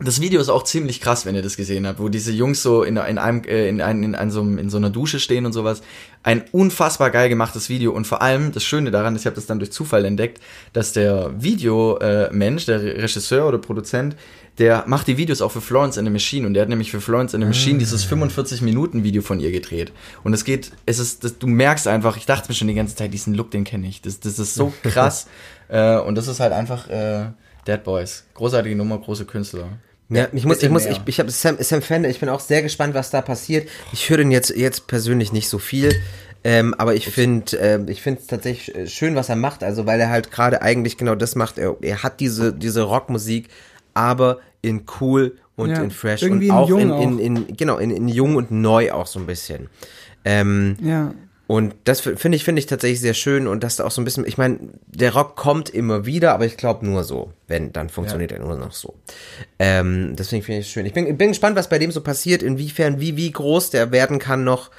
das Video ist auch ziemlich krass, wenn ihr das gesehen habt, wo diese Jungs so in, in einem äh, in, ein, in, einem, so, in so einer Dusche stehen und sowas. Ein unfassbar geil gemachtes Video und vor allem das Schöne daran, ist, ich habe das dann durch Zufall entdeckt, dass der Videomensch, äh, der Regisseur oder Produzent, der macht die Videos auch für Florence and the Machine und der hat nämlich für Florence and the Machine dieses 45 Minuten Video von ihr gedreht. Und es geht, es ist, das, du merkst einfach, ich dachte mir schon die ganze Zeit, diesen Look, den kenne ich, das, das ist so [LAUGHS] krass äh, und das ist halt einfach äh, Dead Boys, großartige Nummer, große Künstler. Ja, ich muss, ich muss, mehr. ich, ich habe Sam, Sam Fender, ich bin auch sehr gespannt, was da passiert. Ich höre den jetzt, jetzt persönlich nicht so viel, ähm, aber ich finde, ähm, ich finde es tatsächlich äh, schön, was er macht, also weil er halt gerade eigentlich genau das macht. Er, er hat diese, diese Rockmusik, aber in cool und Ja, in fresh irgendwie und in auch jung in, auch. in, in, genau, in, in jung und neu auch so ein bisschen. Ähm, Ja. Und das finde ich, finde ich tatsächlich sehr schön und dass da auch so ein bisschen, ich meine, der Rock kommt immer wieder, aber ich glaube nur so, wenn, dann funktioniert er nur noch so. Ähm, deswegen finde ich es schön. Ich bin, bin gespannt, was bei dem so passiert, inwiefern, wie, wie groß der werden kann noch.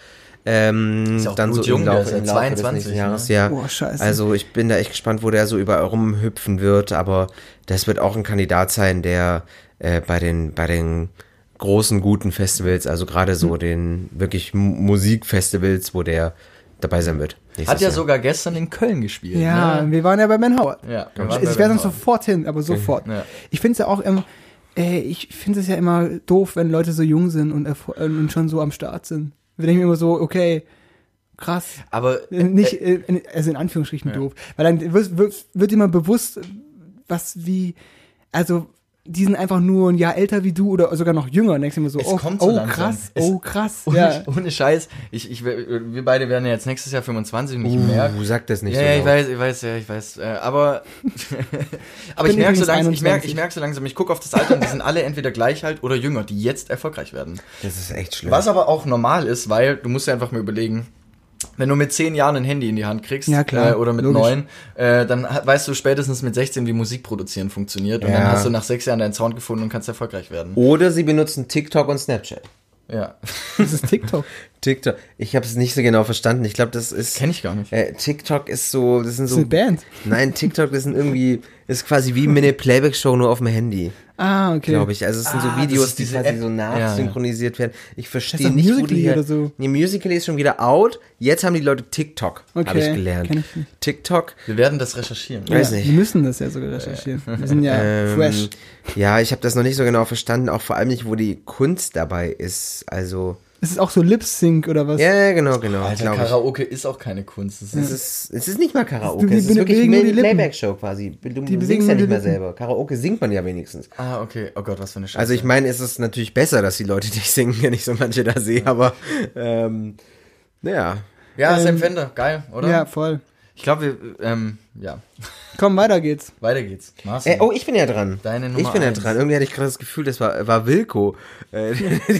Ähm, Ist auch dann so blutjung, im der Laufe, ist ja im Laufe des 22, nächsten ne? Jahres, ja. Boah, scheiße. Also ich bin da echt gespannt, wo der so überall rumhüpfen wird, aber das wird auch ein Kandidat sein, der äh, bei den bei den großen guten Festivals, also gerade Hm. so den wirklich Musikfestivals, wo der dabei sein wird. Hat ja Jahr. sogar gestern in Köln gespielt. Ja, ne? wir waren ja bei Ben Howard. Ja, ich ich wäre dann sofort hin, aber [LAUGHS] sofort. Ja. Ich finde es ja auch, ähm, äh, ich finde es ja immer doof, wenn Leute so jung sind und, äh, und schon so am Start sind. Wir denken immer so, okay, krass. Aber Äh, Nicht, äh, in- also in Anführungsstrichen doof. Weil dann wird, wird, wird immer bewusst, was wie, also die sind einfach nur ein Jahr älter wie du oder sogar noch jünger. Und denkst du immer so, Es oh, kommt so oh krass, Es- oh krass. ohne, Ja. ohne Scheiß, ich, ich, wir beide werden ja jetzt nächstes Jahr 25 und ich Uh, merke. sag das nicht ja, so ja, ich weiß, ich weiß, ja, ich weiß. Äh, aber [LAUGHS] aber ich merke so langsam, ich merke, 21. ich merke so langsam, ich gucke auf das Alter und die sind alle entweder gleich alt oder jünger, die jetzt erfolgreich werden. Das ist echt schlimm. Was aber auch normal ist, weil du musst ja einfach mal überlegen, wenn du mit zehn Jahren ein Handy in die Hand kriegst Ja, klar, äh, oder mit logisch. neun, äh, dann weißt du spätestens mit 16, wie Musik produzieren funktioniert und Ja. dann hast du nach sechs Jahren deinen Sound gefunden und kannst erfolgreich werden. Oder sie benutzen TikTok und Snapchat. Ja, [LAUGHS] Das ist TikTok. TikTok. Ich habe es nicht so genau verstanden. Ich glaube, das ist. kenne ich gar nicht. Äh, TikTok ist so, das sind Das so. ist eine Band. Nein, TikTok das sind irgendwie, ist quasi wie eine Playback-Show nur auf dem Handy, Ah, okay. glaube ich. Also es sind Ah, so Videos, die quasi App. so Ja, ja. nachsynchronisiert werden. Ich verstehe nicht, wo die Musical.ly oder so? Nee, Musical ist schon wieder out. Jetzt haben die Leute TikTok, habe Okay, ich gelernt. ich. TikTok, Wir werden das recherchieren. Weiß ja, nicht. Wir müssen das ja sogar recherchieren. Wir sind ja ähm, fresh. ja, ich habe das noch nicht so genau verstanden, auch vor allem nicht, wo die Kunst dabei ist. Also, Ist es auch so Lip-Sync oder was? ja, genau, genau. Alter, glaub ich. Karaoke ist auch keine Kunst. Es ist, ist, es ist nicht mal Karaoke, Die es ist wirklich die eine. Playback-Show quasi. Du, du bewegen singst ja die nicht mehr selber. Karaoke singt man ja wenigstens. ah, okay. Oh Gott, was für eine Scheiße. Also ich meine, es ist natürlich besser, dass die Leute nicht singen, wenn ich so manche da sehe, aber ähm, naja. ja, Sam ähm, Fender, geil, oder? Ja, voll. Ich glaube, wir, ähm, ja. Komm, weiter geht's. Weiter geht's. Marcel. Äh, oh, ich bin ja dran. Deine Nummer ich bin ja eins. dran. Irgendwie hatte ich gerade das Gefühl, das war, war Wilko. Äh,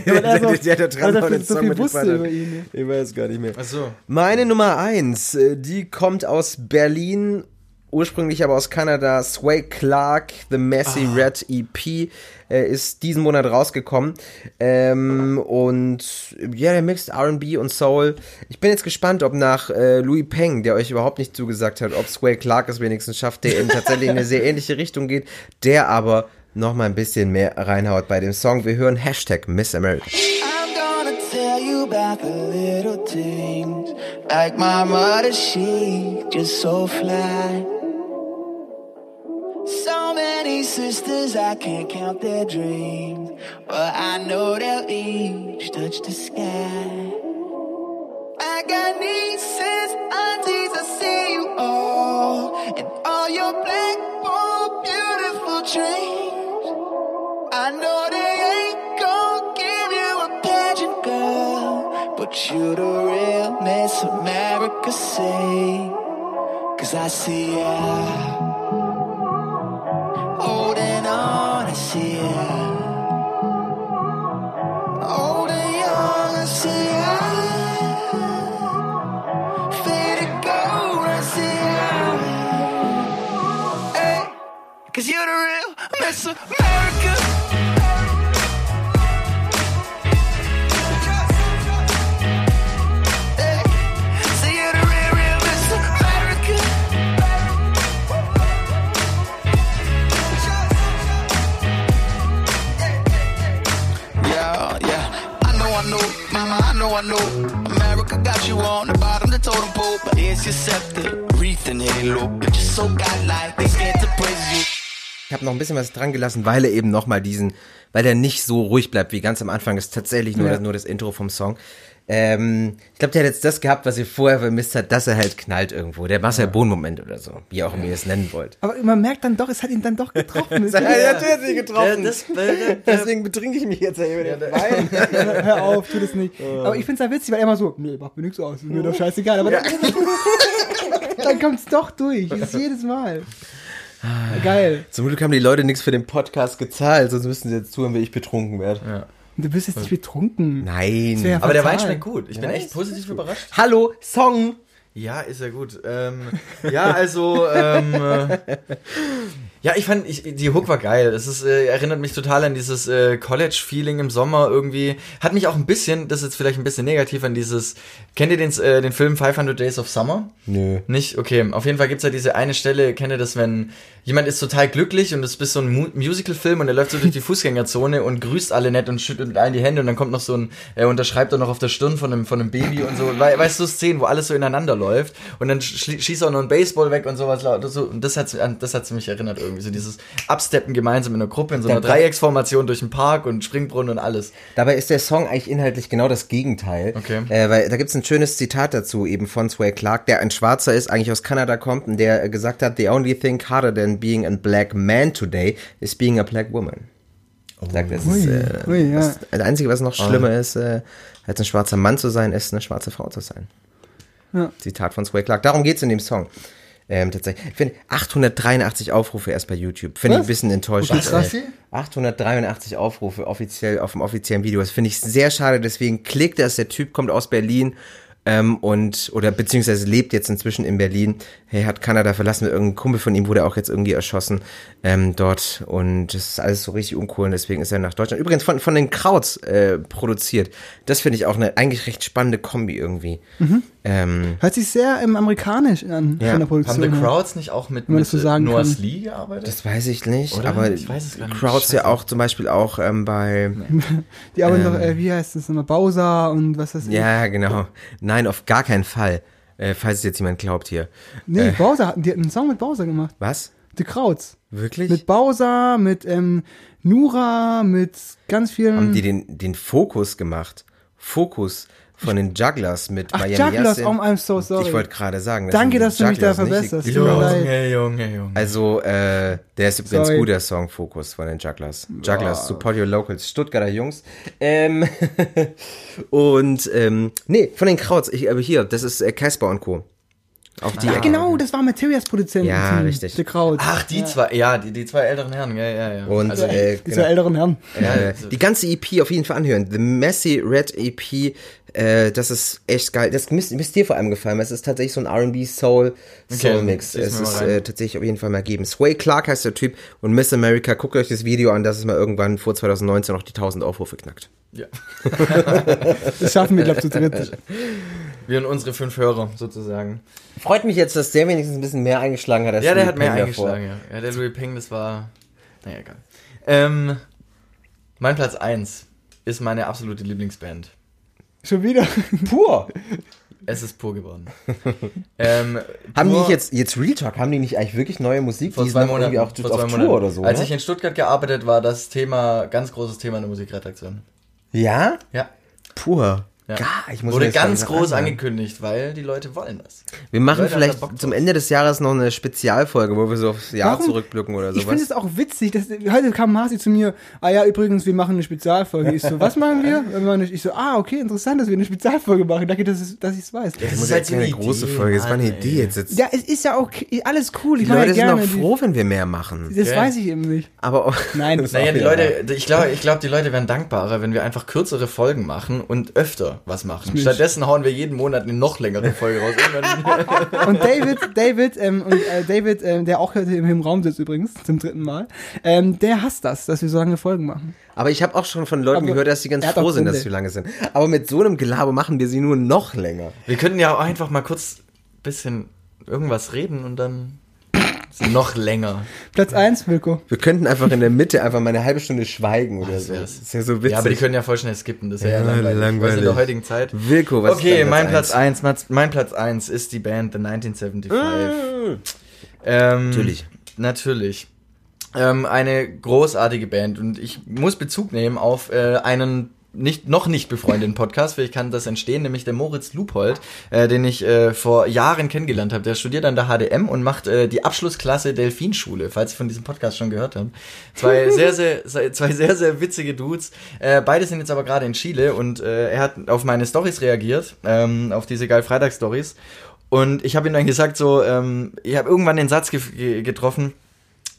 weil er so- der da dran er war so den Song viel wusste über ihn, ne? Ich weiß gar nicht mehr. Ach so. Meine Nummer eins, äh, die kommt aus Berlin, ursprünglich aber aus Kanada. Sway Clark, The Messy Ah. Red EP, äh, ist diesen Monat rausgekommen. Ähm, und ja, der mixt R&B und Soul. Ich bin jetzt gespannt, ob nach äh, Louis Peng, der euch überhaupt nicht zugesagt hat, ob Sway Clark es wenigstens schafft, der in tatsächlich in eine sehr ähnliche Richtung geht, der aber noch mal ein bisschen mehr reinhaut bei dem Song. Wir hören Hashtag Miss America. I'm gonna tell you about the little things. Like my mother, she just so fly. Sisters, I can't count their dreams. But I know they'll each touch the sky. I got nieces, aunties, I see you all. And all your black, bold, beautiful dreams. I know they ain't gon' give you a pageant, girl. But you're the real Miss America, say. Cause I see ya. Holding on, I see ya. Holding on, I see ya. Faded gold, I see. Hey, Cause you're the real Miss America. Know, I know. America got you on the bottom, the totem pole. But here's your scepter, wreath and halo. You're just so godlike, they scared to praise you. Ich habe noch ein bisschen was dran gelassen, weil er eben nochmal diesen, weil er nicht so ruhig bleibt wie ganz am Anfang. ist tatsächlich nur, Ja. das, nur das Intro vom Song. Ähm, ich glaube, der hat jetzt das gehabt, was ihr vorher vermisst habt, dass er halt knallt irgendwo. Der Marcel Bohn-Moment oder so, wie auch immer ihr es nennen wollt. Aber man merkt dann doch, es hat ihn dann doch getroffen. [LAUGHS] Ja, er hat sie getroffen. Ja, das, äh, Deswegen betrinke ich mich jetzt ja über den Wein. [LAUGHS] Hör auf, tu das nicht. Aber ich find's ja witzig, weil er immer so, nee, macht mir nichts aus, ist mir doch scheißegal. Aber dann, [LAUGHS] dann kommt's doch durch. Ist jedes Mal. Geil. Zum Glück haben die Leute nichts für den Podcast gezahlt, sonst müssten sie jetzt zuhören, wie ich betrunken werde. Du bist jetzt nicht betrunken. Nein. Ja aber der. Wein schmeckt gut. Ich bin echt positiv überrascht. Hallo, Song. Ja, ist ja gut. Ähm, ja, also, ähm, [LAUGHS] äh, Ja, ich fand, ich, die Hook war geil. Es ist, äh, erinnert mich total an dieses äh, College-Feeling im Sommer irgendwie. Hat mich auch ein bisschen, das ist jetzt vielleicht ein bisschen negativ, an dieses, kennt ihr den, äh, den Film 500 Days of Summer? Nö. Nicht? Okay, auf jeden Fall gibt's ja diese eine Stelle, kennt ihr das, wenn jemand ist total glücklich und es ist so ein Mu Musical-Film und er läuft so durch die [LAUGHS] Fußgängerzone und grüßt alle nett und schüttelt mit allen die Hände und dann kommt noch so ein, er unterschreibt auch noch auf der Stirn von einem, von einem Baby und so. We weißt du, Szenen, wo alles so ineinander läuft und dann schießt er auch noch ein Baseball weg und sowas. laut- So, und das hat, das hat's mich erinnert irgendwie. So dieses Absteppen gemeinsam in einer Gruppe, in so einer Dreiecksformation durch den Park und Springbrunnen und alles. Dabei ist der Song eigentlich inhaltlich genau das Gegenteil. Okay. Äh, weil da gibt's ein schönes Zitat dazu, eben von Sway Clark, der ein Schwarzer ist, eigentlich aus Kanada kommt und der äh, gesagt hat, the only thing harder than being a black man today is being a black woman. Sagt, das ist, äh, ui, ja. was, das Einzige, was noch schlimmer ist, äh, als ein schwarzer Mann zu sein, ist eine schwarze Frau zu sein. Ja. Zitat von Sway Clark. Darum geht's in dem Song. Ähm, tatsächlich. Ich finde 883 Aufrufe erst bei YouTube. Finde ich ein Was? bisschen enttäuschend. Okay, krass. Äh, 883 Aufrufe offiziell auf dem offiziellen Video. Das finde ich sehr schade. Deswegen klickt das. Der Typ kommt aus Berlin ähm, und oder beziehungsweise lebt jetzt inzwischen in Berlin. Hey, hat Kanada verlassen. Irgendein Kumpel von ihm wurde auch jetzt irgendwie erschossen ähm, dort und das ist alles so richtig uncool. Und deswegen ist er nach Deutschland. Übrigens von von den Krauts äh, produziert. Das finde ich auch eine eigentlich recht spannende Kombi irgendwie. Ähm, Hört sich sehr ähm, amerikanisch an Ja. von der Haben Produktion. The her. Crowds nicht auch mit, mit so sagen Noah kann. Lee gearbeitet? das weiß ich nicht, Oder? aber Ich weiß es gar nicht. Crowds ja auch zum Beispiel auch ähm, bei [LAUGHS] Die arbeiten doch, äh, wie heißt das nochmal, Bowser und was das Ja, genau. Nein, auf gar keinen Fall. Äh, falls es jetzt jemand glaubt hier. Nee, Äh. Bowser hatten, die hatten einen Song mit Bowser gemacht. Was? The Krauts. Wirklich? Mit Bowser, mit ähm, Nura, mit ganz vielen. Haben die den, den Fokus gemacht? Fokus von den Jugglers mit Ach, Miami Jugglers, oh, I'm so sorry. Ich wollte gerade sagen. Danke, dass du mich da Jugglers, nicht verbesserst. die leid. Junge, Junge, Junge. Also, äh, der ist übrigens Sorry. gut, der Song Fokus von den Jugglers. Jugglers, support your locals, Stuttgarter Jungs. Ähm, [LAUGHS] und, ähm, nee, von den Krauts, ich, aber hier, das ist äh, Casper und Co. Auch die. Ach, genau, das war Materias Produzent. Ja, richtig. The Krauts. Ach, die zwei, ja, die, die zwei älteren Herren, ja, ja, ja. Und, also, äh, Diese genau. älteren Herren. Äh, die ganze EP auf jeden Fall anhören. The Messy Red EP, äh, das ist echt geil. Das müsst, müsst dir vor allem gefallen, weil es ist tatsächlich so ein R&B Soul Soul Mix. zieh's es ist äh, tatsächlich auf jeden Fall mal geben. Sway Clark heißt der Typ und Miss America, guckt euch das Video an, dass es mal irgendwann vor 2019 noch die 1000 Aufrufe knackt. ja. [LAUGHS] Das schaffen wir, glaube ich, zu dritt. Wir und unsere fünf Hörer, sozusagen. Freut mich jetzt, dass der wenigstens ein bisschen mehr eingeschlagen hat als Ja, der Louis hat mehr davor. eingeschlagen, ja. Ja, der Louis Ping, das war. Naja, egal. Ähm, mein Platz 1 ist meine absolute Lieblingsband. Schon wieder. [LAUGHS] Pur! Es ist pur geworden. [LAUGHS] ähm, Haben die Pur nicht jetzt, jetzt Real Talk, haben die nicht eigentlich wirklich neue Musik? vor die zwei Monaten auch vor auf Tour Monaten. oder so, Als ne? ich in Stuttgart gearbeitet war, das Thema, ganz großes Thema in der Musikredaktion. Ja? Ja. Pur. Ja. Ja, ich muss Wurde das ganz groß anhören. angekündigt, weil die Leute wollen das. Wir machen vielleicht zum. Ende des Jahres noch eine Spezialfolge, wo wir so aufs Jahr Warum? zurückblicken oder Ich finde sowas. es auch witzig, dass heute kam Marci zu mir, ah ja, übrigens, wir machen eine Spezialfolge. Ich so, [LAUGHS] was machen wir? Ich so, ah, okay, interessant, dass wir eine Spezialfolge machen. Danke, dass, es- dass ich es weiß. das ist muss halt keine eine große Idee, Folge, das war eine Idee jetzt. jetzt Ja, es ist ja auch alles cool. Ich die Leute ja sind gerne. auch froh, wenn wir mehr machen. Das Gell? weiß ich eben nicht. Aber auch, Nein. Das ist Naja, auch die Leute, ich glaube, ich glaub, die Leute wären dankbarer, wenn wir einfach kürzere Folgen machen und öfter was machen. Stattdessen hauen wir jeden Monat eine noch längere Folge raus. Und [LAUGHS] David, David, ähm, und äh, David, ähm, der auch heute im, Raum sitzt übrigens, zum dritten Mal, ähm, der hasst das, dass wir so lange Folgen machen. Aber ich habe auch schon von Leuten Aber gehört, dass sie ganz froh sind, dass sie lange sind. Aber mit so einem Gelaber machen wir sie nur noch länger. wir könnten ja auch einfach mal kurz bisschen irgendwas reden und dann noch länger. Platz eins, Wilko. Wir könnten einfach in der Mitte einfach mal eine halbe Stunde schweigen oder Das so. Das ist ja so witzig. Ja, aber die können ja voll schnell skippen, das ist ja, Ja, langweilig. langweilig. Was in der heutigen Zeit. Wilko, was ist Okay, dein mein Platz Platz 1, mein Platz 1 ist die Band The 1975. Ähm, Natürlich. Natürlich. Ähm, eine großartige Band und ich muss Bezug nehmen auf äh, einen nicht, noch nicht befreundeten Podcast, vielleicht kann das entstehen, nämlich der Moritz Lupold, äh, den ich äh, vor Jahren kennengelernt habe. Der studiert an der HDM und macht äh, die Abschlussklasse Delfinschule, falls ihr von diesem Podcast schon gehört habt. Zwei [LAUGHS] sehr, sehr, zwei sehr, sehr witzige Dudes. Äh, beide sind jetzt aber gerade in Chile und äh, er hat auf meine Stories reagiert, ähm, auf diese geil Freitag-Stories. Und ich habe ihm dann gesagt, so, ähm, ich habe irgendwann den Satz ge ge getroffen,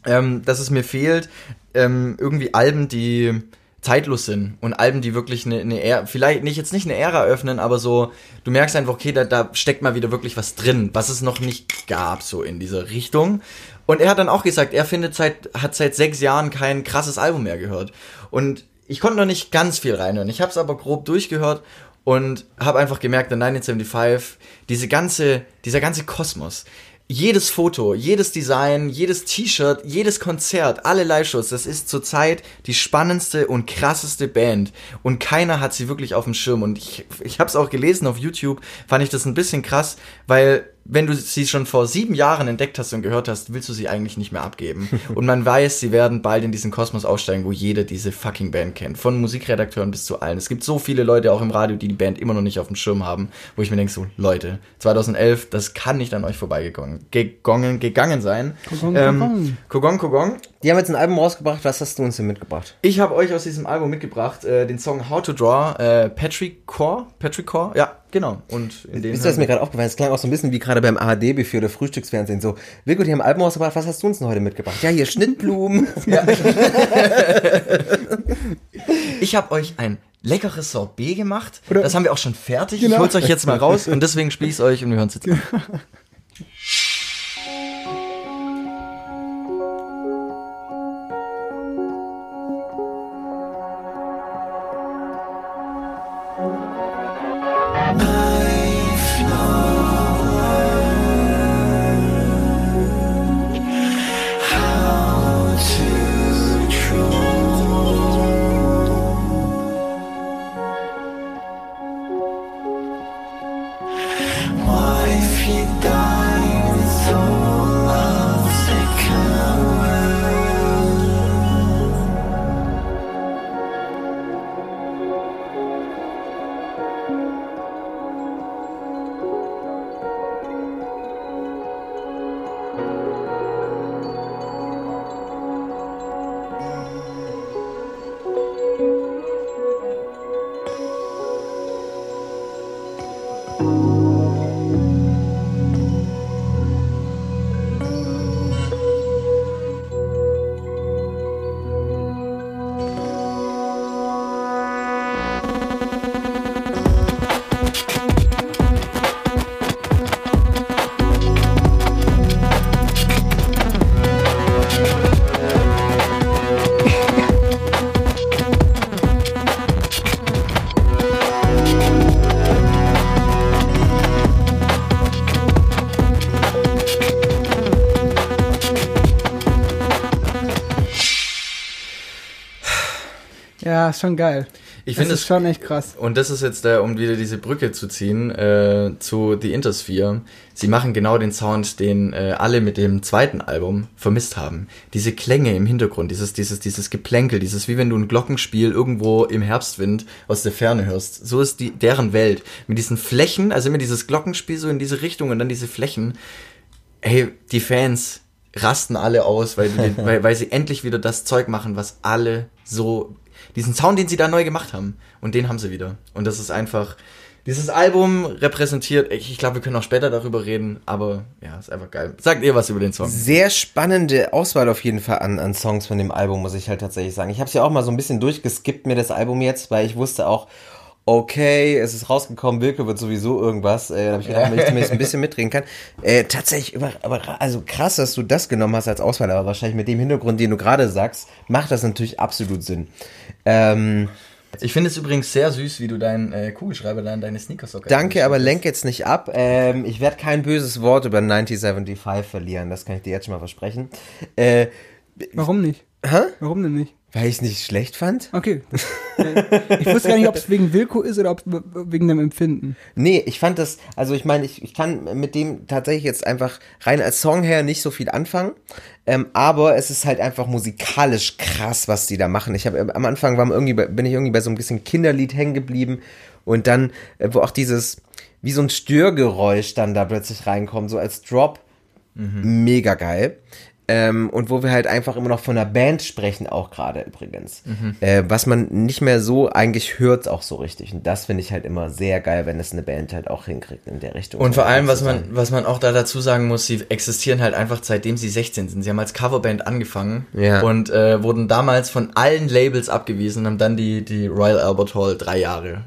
ähm, dass es mir fehlt, ähm, irgendwie Alben, die zeitlos sind und Alben, die wirklich eine, eine Ära, vielleicht nicht jetzt nicht eine Ära öffnen, aber so, du merkst einfach, okay, da, da steckt mal wieder wirklich was drin, was es noch nicht gab, so in dieser Richtung. Und er hat dann auch gesagt, er findet seit, hat seit sechs Jahren kein krasses Album mehr gehört. Und ich konnte noch nicht ganz viel reinhören. Ich habe es aber grob durchgehört und habe einfach gemerkt, in 1975, diese ganze, dieser ganze Kosmos, jedes Foto, jedes Design, jedes T-Shirt, jedes Konzert, alle Live-Shows, das ist zurzeit die spannendste und krasseste Band. Und keiner hat sie wirklich auf dem Schirm. Und ich, ich habe es auch gelesen auf YouTube, fand ich das ein bisschen krass, weil wenn du sie schon vor sieben Jahren entdeckt hast und gehört hast, willst du sie eigentlich nicht mehr abgeben. Und man weiß, sie werden bald in diesen Kosmos aussteigen, wo jeder diese fucking Band kennt. Von Musikredakteuren bis zu allen. Es gibt so viele Leute auch im Radio, die die Band immer noch nicht auf dem Schirm haben, wo ich mir denke, so, Leute, 2011, das kann nicht an euch vorbeigegangen gegangen, gegangen sein. Kogong, Ähm, Kogong. Kogong, Kogong. Die haben jetzt ein Album rausgebracht. Was hast du uns denn mitgebracht? Ich habe euch aus diesem Album mitgebracht, äh, den Song How to Draw, äh, Patrick Core, Patrick Core, ja, genau. Und in den Ist das mir gerade aufgefallen? Es klang auch so ein bisschen wie gerade beim ARD-Buffet oder Frühstücksfernsehen. So, Wilko, die haben ein Album rausgebracht. Was hast du uns denn heute mitgebracht? Ja, hier Schnittblumen. [LAUGHS] Ich habe euch ein leckeres Sorbet gemacht. Oder- das haben wir auch schon fertig. Ich Genau. hol's euch jetzt mal raus und deswegen spiele ich's euch und wir hören's jetzt an. [LAUGHS] Ja, ist schon geil. Ich finde ist es schon echt krass. Und das ist jetzt der, um wieder diese Brücke zu ziehen, äh, zu The Intersphere. Sie machen genau den Sound, den äh, alle mit dem zweiten Album vermisst haben. Diese Klänge im Hintergrund, dieses, dieses, dieses Geplänkel, dieses, wie wenn du ein Glockenspiel irgendwo im Herbstwind aus der Ferne hörst. So ist die, deren Welt. Mit diesen Flächen, also immer dieses Glockenspiel so in diese Richtung und dann diese Flächen. Ey, die Fans rasten alle aus, weil, die, [LAUGHS] weil, weil sie endlich wieder das Zeug machen, was alle so, diesen Sound, den sie da neu gemacht haben. Und den haben sie wieder. Und das ist einfach, dieses Album repräsentiert, ich, ich glaube, wir können auch später darüber reden, aber ja, ist einfach geil. Sagt ihr was über den Song? Sehr spannende Auswahl auf jeden Fall an, an Songs von dem Album, muss ich halt tatsächlich sagen. Ich habe es ja auch mal so ein bisschen durchgeskippt, mir das Album jetzt, weil ich wusste auch, okay, es ist rausgekommen, Wilke wird sowieso irgendwas. Äh, da habe ich gedacht, wenn ich zumindest ein bisschen mitreden kann. Äh, tatsächlich, über, aber also krass, dass du das genommen hast als Auswahl, aber wahrscheinlich mit dem Hintergrund, den du gerade sagst, macht das natürlich absolut Sinn. Ähm, Ich finde es übrigens sehr süß, wie du deinen äh, Kugelschreiber da in deine Sneakersocken danke, aber lenk jetzt nicht ab. Ähm, ich werde kein böses Wort über 1975 verlieren, das kann ich dir jetzt schon mal versprechen. Äh, Warum nicht? hä? Warum denn nicht? Weil ich es nicht schlecht fand? Okay. Äh, ich wusste gar nicht, ob es wegen Wilko ist oder ob es wegen dem Empfinden. Nee, ich fand das, also ich meine, ich, ich kann mit dem tatsächlich jetzt einfach rein als Song her nicht so viel anfangen. Ähm, aber es ist halt einfach musikalisch krass, was die da machen. Ich habe am Anfang war irgendwie, bin ich irgendwie bei so ein bisschen Kinderlied hängen geblieben und dann, äh, wo auch dieses, wie so ein Störgeräusch dann da plötzlich reinkommt, so als Drop. Mega geil. Ähm, und wo wir halt einfach immer noch von einer Band sprechen, auch gerade übrigens. Äh, was man nicht mehr so eigentlich hört, auch so richtig. Und das finde ich halt immer sehr geil, wenn es eine Band halt auch hinkriegt in der Richtung. Und vor allem, was man, was man auch da dazu sagen muss, sie existieren halt einfach seitdem sie 16 sind. Sie haben als Coverband angefangen Ja. und äh, wurden damals von allen Labels abgewiesen und haben dann die, die Royal Albert Hall drei Jahre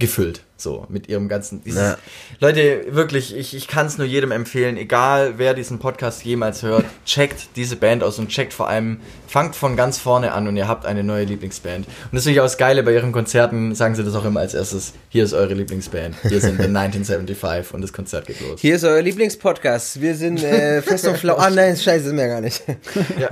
gefüllt. So, mit ihrem ganzen. Dieses. Leute, wirklich, ich, ich kann es nur jedem empfehlen, egal wer diesen Podcast jemals hört, [LAUGHS] checkt diese Band aus und checkt vor allem, fangt von ganz vorne an und ihr habt eine neue Lieblingsband. Und das finde ich auch das Geile, bei ihren Konzerten sagen sie das auch immer als erstes. Hier ist eure Lieblingsband. Hier sind [LAUGHS] The 1975 und das Konzert geht los. Hier ist euer Lieblingspodcast. Wir sind äh, [LAUGHS] fest und flau. Ah nein, scheiße, ist mir gar nicht. Ja,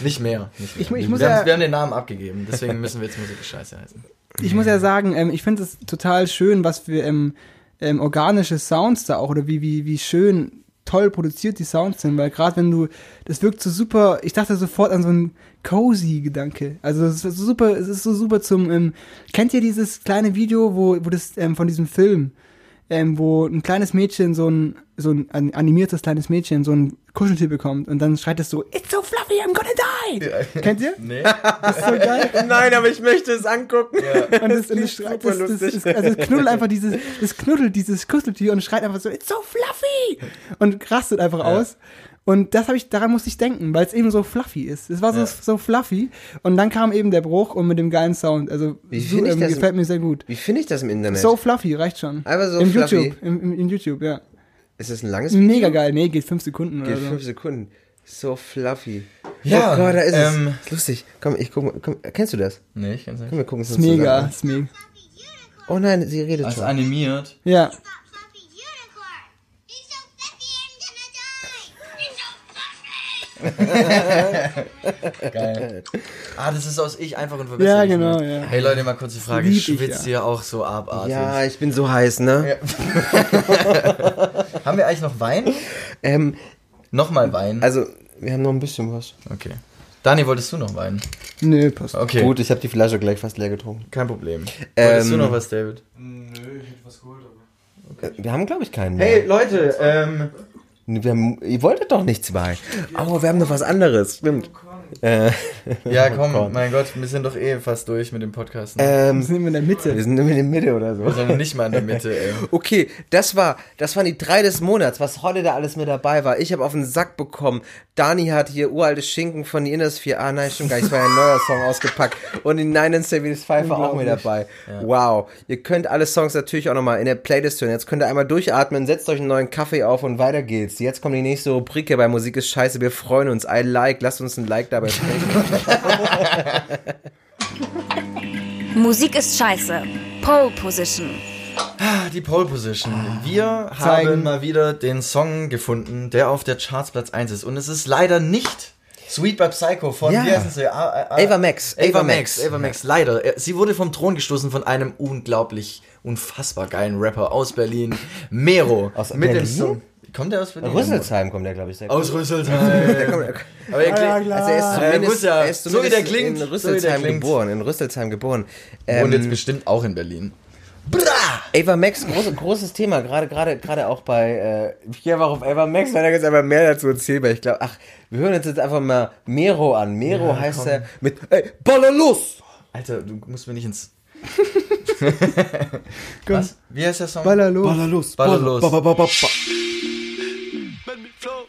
nicht mehr. Nicht mehr. Ich ich muss wir, ja- haben, wir haben den Namen abgegeben, deswegen müssen wir jetzt Musik Scheiße heißen. Ich muss ja sagen, ähm, ich finde es total schön, was für ähm, ähm, organische Sounds da auch oder wie, wie, wie schön toll produziert die Sounds sind, weil gerade wenn du, das wirkt so super, ich dachte sofort an so einen cozy Gedanke. Also es ist so super, es ist so super zum, ähm, kennt ihr dieses kleine Video, wo, wo das ähm, von diesem Film, ähm, wo ein kleines Mädchen so ein, so ein an- animiertes kleines Mädchen so ein Kuscheltier bekommt und dann schreit es so, it's so fluffy, I'm gonna die. Kennt ihr? Nee. Das ist so geil. [LAUGHS] Nein, aber ich möchte es angucken. Und das, und das, schreit, das, das, das, also es knuddelt einfach dieses, das knuddelt dieses Kuscheltier und schreit einfach so, it's so fluffy! Und rastet einfach aus. Und das habe ich, daran musste ich denken, weil es eben so fluffy ist. Es war so, Ja. so fluffy. Und dann kam eben der Bruch und mit dem geilen Sound. Also, Wie so, finde ich ähm, das- gefällt mir sehr gut. Wie finde ich das im Internet? So fluffy, reicht schon. Einfach so Im fluffy? YouTube, im, im, in YouTube, ja. Ist das ein langes Video? Mega geil. Nee, geht fünf Sekunden Geht oder so. fünf Sekunden. So fluffy. Ja, oh Gott, da ist ähm, es. Ist lustig. Komm, ich guck mal. Komm, kennst du das? Nee, ich kenn's nicht. Komm, wir gucken es Ist uns mega, zusammen ist mega. Oh nein, sie redet Als schon. animiert. Ja. [LAUGHS] Geil. Ah, das ist aus Ich einfach und Ja, verbessere genau, ja. Hey Leute, mal kurze Frage. Lieb ich, Schwitzt ja. ihr auch so abartig? Ja, ich bin so heiß, ne? [LAUGHS] Haben wir eigentlich noch Wein? Ähm, Nochmal Wein? also, wir haben noch ein bisschen was. Okay. Dani, wolltest du noch Wein? Nö, passt. Okay. Gut, ich habe die Flasche gleich fast leer getrunken. Kein Problem. Ähm, wolltest du noch was, David? Äh, Wir haben, glaube ich, keinen mehr. Hey, Leute, ähm, Wir haben, ihr wolltet doch nichts bei. Oh, wir haben noch was anderes. Stimmt. Äh, ja komm, Popcorn. mein Gott, wir sind doch eh fast durch mit dem Podcast. Ne? Wir ähm, sind immer in der Mitte. wir sind in der Mitte oder so. wir sind nicht mal in der Mitte, ey. Okay, das war, das waren die drei des Monats, was heute da alles mit dabei war. Ich habe auf den Sack bekommen. Dani hat hier uralte Schinken von die Innisfear. Ah, nein, stimmt gar nicht. Es war ja ein neuer Song ausgepackt. Und die Nine and Seventies Five war auch mit dabei. Wow. Ihr könnt alle Songs natürlich auch nochmal in der Playlist hören. Jetzt könnt ihr einmal durchatmen, setzt euch einen neuen Kaffee auf und weiter geht's. Jetzt kommt die nächste Rubrik hier bei Musik ist scheiße. Wir freuen uns. I like. Lasst uns ein Like dabei sprechen. [LAUGHS] Musik ist scheiße. Pole Position. Ah, Die Pole Position. Wir Zeigen. haben mal wieder den Song gefunden, der auf der Charts Platz 1 ist. Und es ist leider nicht Sweet by Psycho von, Ja. wie heißen sie? A- A- A- Ava Max. Ava Ava Max. Max. Ava Max, leider. Er- Sie wurde vom Thron gestoßen von einem unglaublich, unfassbar geilen Rapper aus Berlin, Mero. Aus mit Berlin? dem Song. Kommt der aus Berlin? Rüsselsheim kommt der, glaube ich. sehr Aus. Rüsselsheim. [LAUGHS] Der kommt- Aber er klingt, klar. Also er ist zumindest, ja- er ist so wie der klingt, in so wie der Rüsselsheim klingt. geboren. In Rüsselsheim geboren. wohnt jetzt Ähm, bestimmt auch in Berlin. Ava Max, groß, großes Thema, gerade gerade gerade auch bei, äh, ich gehe einfach auf Ava Max, weil da jetzt einfach mehr dazu erzählen, weil ich glaube, ach, wir hören uns jetzt einfach mal Mero an. Mero heißt er mit, ey, Baller los! Alter, du musst mir nicht ins... [LAUGHS] Was? Wie heißt der Song? Baller los. los, Baller los. Ba, ba, ba, ba, ba.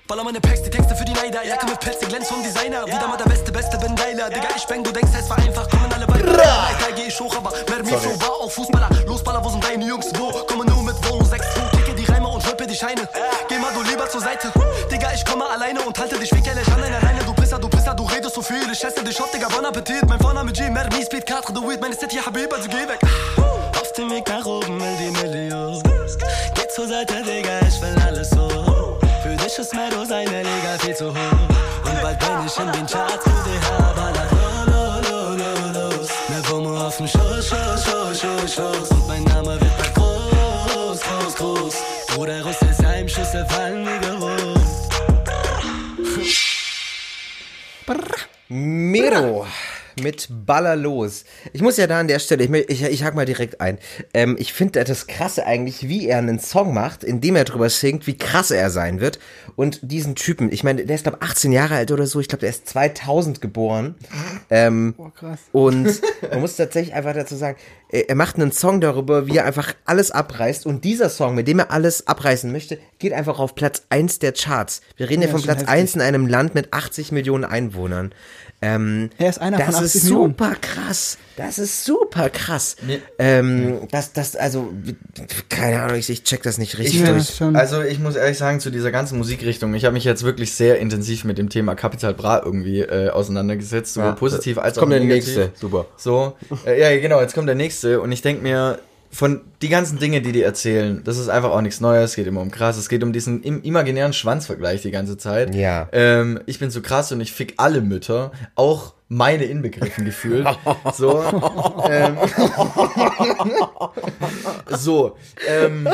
Baller meine Packs, die Texte für die Neider. Jacke mit Pilze, Glänz vom Designer. Wieder mal der Beste, Beste, bin geiler. Digga, ich bang, du denkst, es war einfach. Kommen alle weiter. Leiter geh ich hoch, aber mehr mir so war auch Fußballer. Los, Baller, wo sind deine Jungs? Wo? Komme nur mit Wohnung 6 2. Kicke die Reime und rippe die Scheine. Geh mal du lieber zur Seite. Digga, ich komme alleine und halte dich wirklich an deiner Leine. Du Pisser, du Pisser, du redest so viel. Ich esse dich auf, Digga, bon Appetit. Mein Vorname G, Mermi, Speed, 4, du Weed. Meine City, Habib, also geh weg. Auf dem Weg nach oben, will die Million. Geh zur Seite, Digga, ich will ist Mero seine Liga viel zu hoch. Und bald bin ich in den Charts, UDH, baller. Lo, lo, lo, lo, los. Mehr Womo auf dem Schoß, Schoß, Schoß, Schoß, Schoß. Und mein Name wird bald groß, groß, groß. Bruder Rüsselsheim, Schüsse fallen wie gewohnt. Mero mit Baller los. Ich muss ja da an der Stelle, ich, ich, ich hake mal direkt ein. Ähm, ich finde das krasse eigentlich, wie er einen Song macht, in dem er drüber singt, wie krass er sein wird. Und diesen Typen, ich meine, der ist glaube 18 Jahre alt oder so. Ich glaube, der ist 2000 geboren. Ähm, Boah, krass. und [LAUGHS] man muss tatsächlich einfach dazu sagen, er macht einen Song darüber, wie er einfach alles abreißt und dieser Song, mit dem er alles abreißen möchte, geht einfach auf Platz 1 der Charts. Wir reden ja, Ja, von Platz heftig. 1 in einem Land mit 80 Millionen Einwohnern. Ähm, Er ist einer das von 80 ist Millionen. super krass. Das ist super krass. Nee. Ähm, das, das, also, keine Ahnung, ich, ich check das nicht richtig Ja, durch. schon. Also ich muss ehrlich sagen, zu dieser ganzen Musikrichtung, ich habe mich jetzt wirklich sehr intensiv mit dem Thema Capital Bra irgendwie äh, auseinandergesetzt, sowohl Ja. positiv als Jetzt auch kommt der negativ. nächste. Super. So, äh, ja genau, jetzt kommt der nächste und ich denk mir, von die ganzen Dinge, die die erzählen, das ist einfach auch nichts Neues, es geht immer um krass, es geht um diesen im, imaginären Schwanzvergleich die ganze Zeit. Ja. Ähm, ich bin so krass und ich fick alle Mütter, auch meine inbegriffen gefühlt. So. ähm, [LAUGHS] so. Ähm,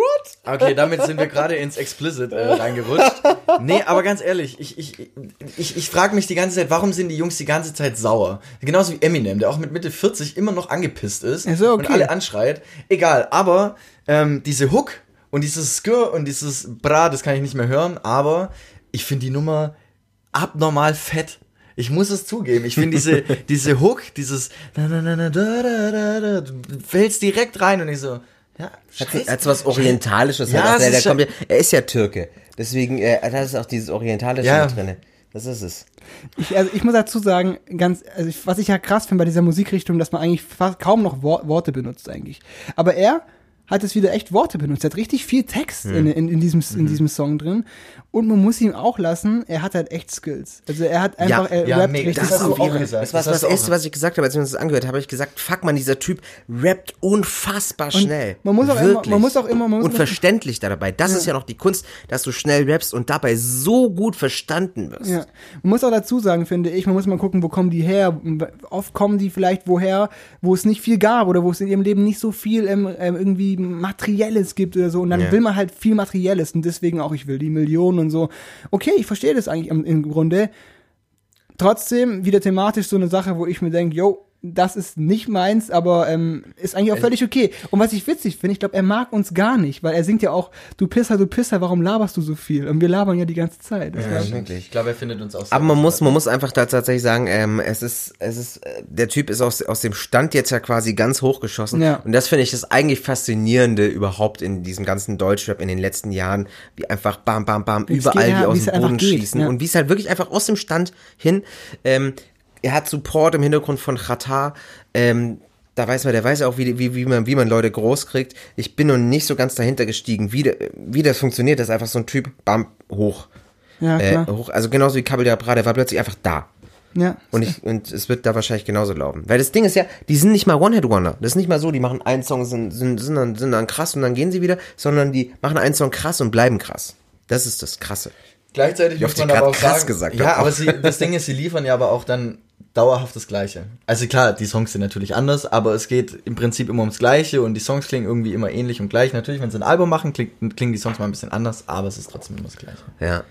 What? Okay, damit sind wir gerade ins Explicit äh, reingerutscht. Nee, aber ganz ehrlich, ich, ich, ich, ich frage mich die ganze Zeit, warum sind die Jungs die ganze Zeit sauer? Genauso wie Eminem, der auch mit Mitte 40 immer noch angepisst ist Ach so, okay. und alle anschreit. Egal, aber ähm, diese Hook und dieses Skr und dieses Bra, das kann ich nicht mehr hören, aber ich finde die Nummer abnormal fett. Ich muss es zugeben. Ich finde diese, [LAUGHS] diese Hook, dieses na, na, na, na, da, da, da, da, du fällst direkt rein und ich so, ja, scheiß- Als was Orientalisches. Ja, halt der, kommt, ja- er ist ja Türke. Deswegen, äh, da ist auch dieses Orientalische Ja. mit drinne. Das ist es. Ich, also ich muss dazu sagen, ganz, also ich, was ich ja krass finde bei dieser Musikrichtung, dass man eigentlich fast kaum noch Wor Worte benutzt eigentlich. Aber er hat es wieder echt Worte benutzt. Er hat richtig viel Text in, in, in, diesem, in diesem Song drin. Und man muss ihm auch lassen, er hat halt echt Skills. Also er hat einfach, er ja, rappt mega. richtig Das du auch gesagt. Das war Das das, Erste, was ich gesagt habe, als wir uns das angehört haben, habe ich gesagt, fuck man, dieser Typ rappt unfassbar schnell. man muss auch immer- man muss auch immer- man muss und verständlich dabei. Das ist ja noch die Kunst, dass du schnell rappst und dabei so gut verstanden wirst. Ja. Man muss auch dazu sagen, finde ich, man muss mal gucken, wo kommen die her. Oft kommen die vielleicht woher, wo es nicht viel gab oder wo es in ihrem Leben nicht so viel ähm, ähm, irgendwie Materielles gibt oder so. Und dann Ja. will man halt viel Materielles und deswegen auch, ich will die Millionen und so. Okay, ich verstehe das eigentlich im, im Grunde. Trotzdem wieder thematisch so eine Sache, wo ich mir denke, yo, das ist nicht meins, aber ähm, ist eigentlich auch völlig okay. Und was ich witzig finde, ich glaube, er mag uns gar nicht, weil er singt ja auch, du Pisser, du Pisser, warum laberst du so viel? Und wir labern ja die ganze Zeit. Das war- wirklich. Ich glaube, er findet uns auch sehr Aber man muss, man muss einfach da tatsächlich sagen, ähm, es ist, es ist, äh, der Typ ist aus, aus dem Stand jetzt ja quasi ganz hochgeschossen. Ja. Und das finde ich das eigentlich Faszinierende überhaupt in diesem ganzen Deutschrap in den letzten Jahren, wie einfach bam, bam, bam, überall geht, ja, die aus dem Boden geht, schießen. ja. Und wie es halt wirklich einfach aus dem Stand hin, ähm, er hat Support im Hintergrund von Qatar, ähm, da weiß man, der weiß ja auch, wie, wie, wie, man, wie man Leute groß kriegt. Ich bin noch nicht so ganz dahinter gestiegen, wie, de- wie das funktioniert. Das ist einfach so ein Typ, bam, hoch. Ja, Äh, klar. hoch. Also genauso wie Kabel der Bra, der war plötzlich einfach da. ja. Und, ich, und es wird da wahrscheinlich genauso laufen. Weil das Ding ist ja, die sind nicht mal One-Hit-Wonder. Das ist nicht mal so, die machen einen Song, sind, sind, sind, dann, sind dann krass und dann gehen sie wieder, sondern die machen einen Song krass und bleiben krass. Das ist das Krasse. Gleichzeitig Wie muss man ich aber auch krass sagen, gesagt ja, aber sie, das Ding ist, sie liefern ja aber auch dann dauerhaft das Gleiche. Also klar, die Songs sind natürlich anders, aber es geht im Prinzip immer ums Gleiche und die Songs klingen irgendwie immer ähnlich und gleich. Natürlich, wenn sie ein Album machen, klingt, klingen die Songs mal ein bisschen anders, aber es ist trotzdem immer das Gleiche. Ja.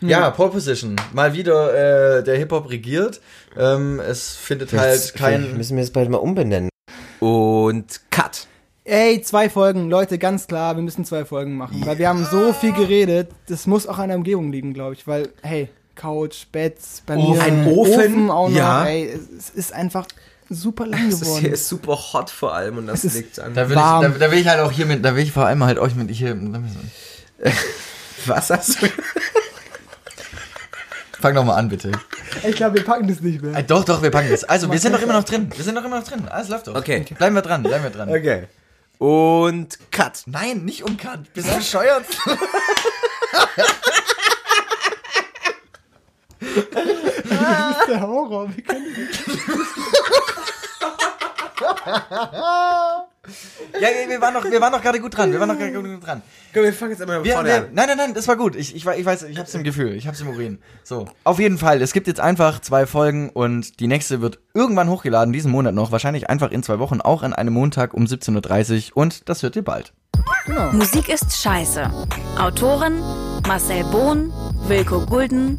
Ja, Pole Position. Mal wieder äh, der Hip-Hop regiert. Ähm, es findet halt kein... Müssen wir das bald mal umbenennen. Und Cut. Ey, zwei Folgen, Leute, ganz klar, wir müssen zwei Folgen machen, weil wir haben so viel geredet, das muss auch an der Umgebung liegen, glaube ich, weil, hey, Couch, Bett, bei mir, ein Ofen, auch noch, ja. ey, es, es ist einfach super lang Das geworden. hier ist super hot vor allem und das Es ist- liegt an. Da will, ich, warm. da, da will ich halt auch hier mit, da will ich vor allem halt euch mit hier. [LAUGHS] Was hast du? Fang doch mal an, bitte. ich glaube, wir packen das nicht mehr. Äh, doch, doch, wir packen das. Also, wir sind doch immer noch drin. Wir sind doch immer noch drin. Alles läuft doch. Okay. Bleiben wir dran, bleiben wir dran. Okay. Und Cut. Nein, nicht umkannt. Bist du bescheuert? [LAUGHS] Das ist der Horror. Wir können Ja, ja, wir waren noch, wir waren noch gerade gut dran. Wir waren noch gerade gut dran. Komm, wir fangen jetzt einmal Wir, wir, nein, nein, nein, das war gut. Ich, ich, ich weiß, ich hab's im Gefühl. Ich hab's im Urin. So. Auf jeden Fall. Es gibt jetzt einfach zwei Folgen und die nächste wird irgendwann hochgeladen, diesen Monat noch. Wahrscheinlich einfach in zwei Wochen, auch an einem Montag um 17.30 Uhr und das hört ihr bald. Musik ist scheiße. Autoren Marcel Bohn, Wilko Gulden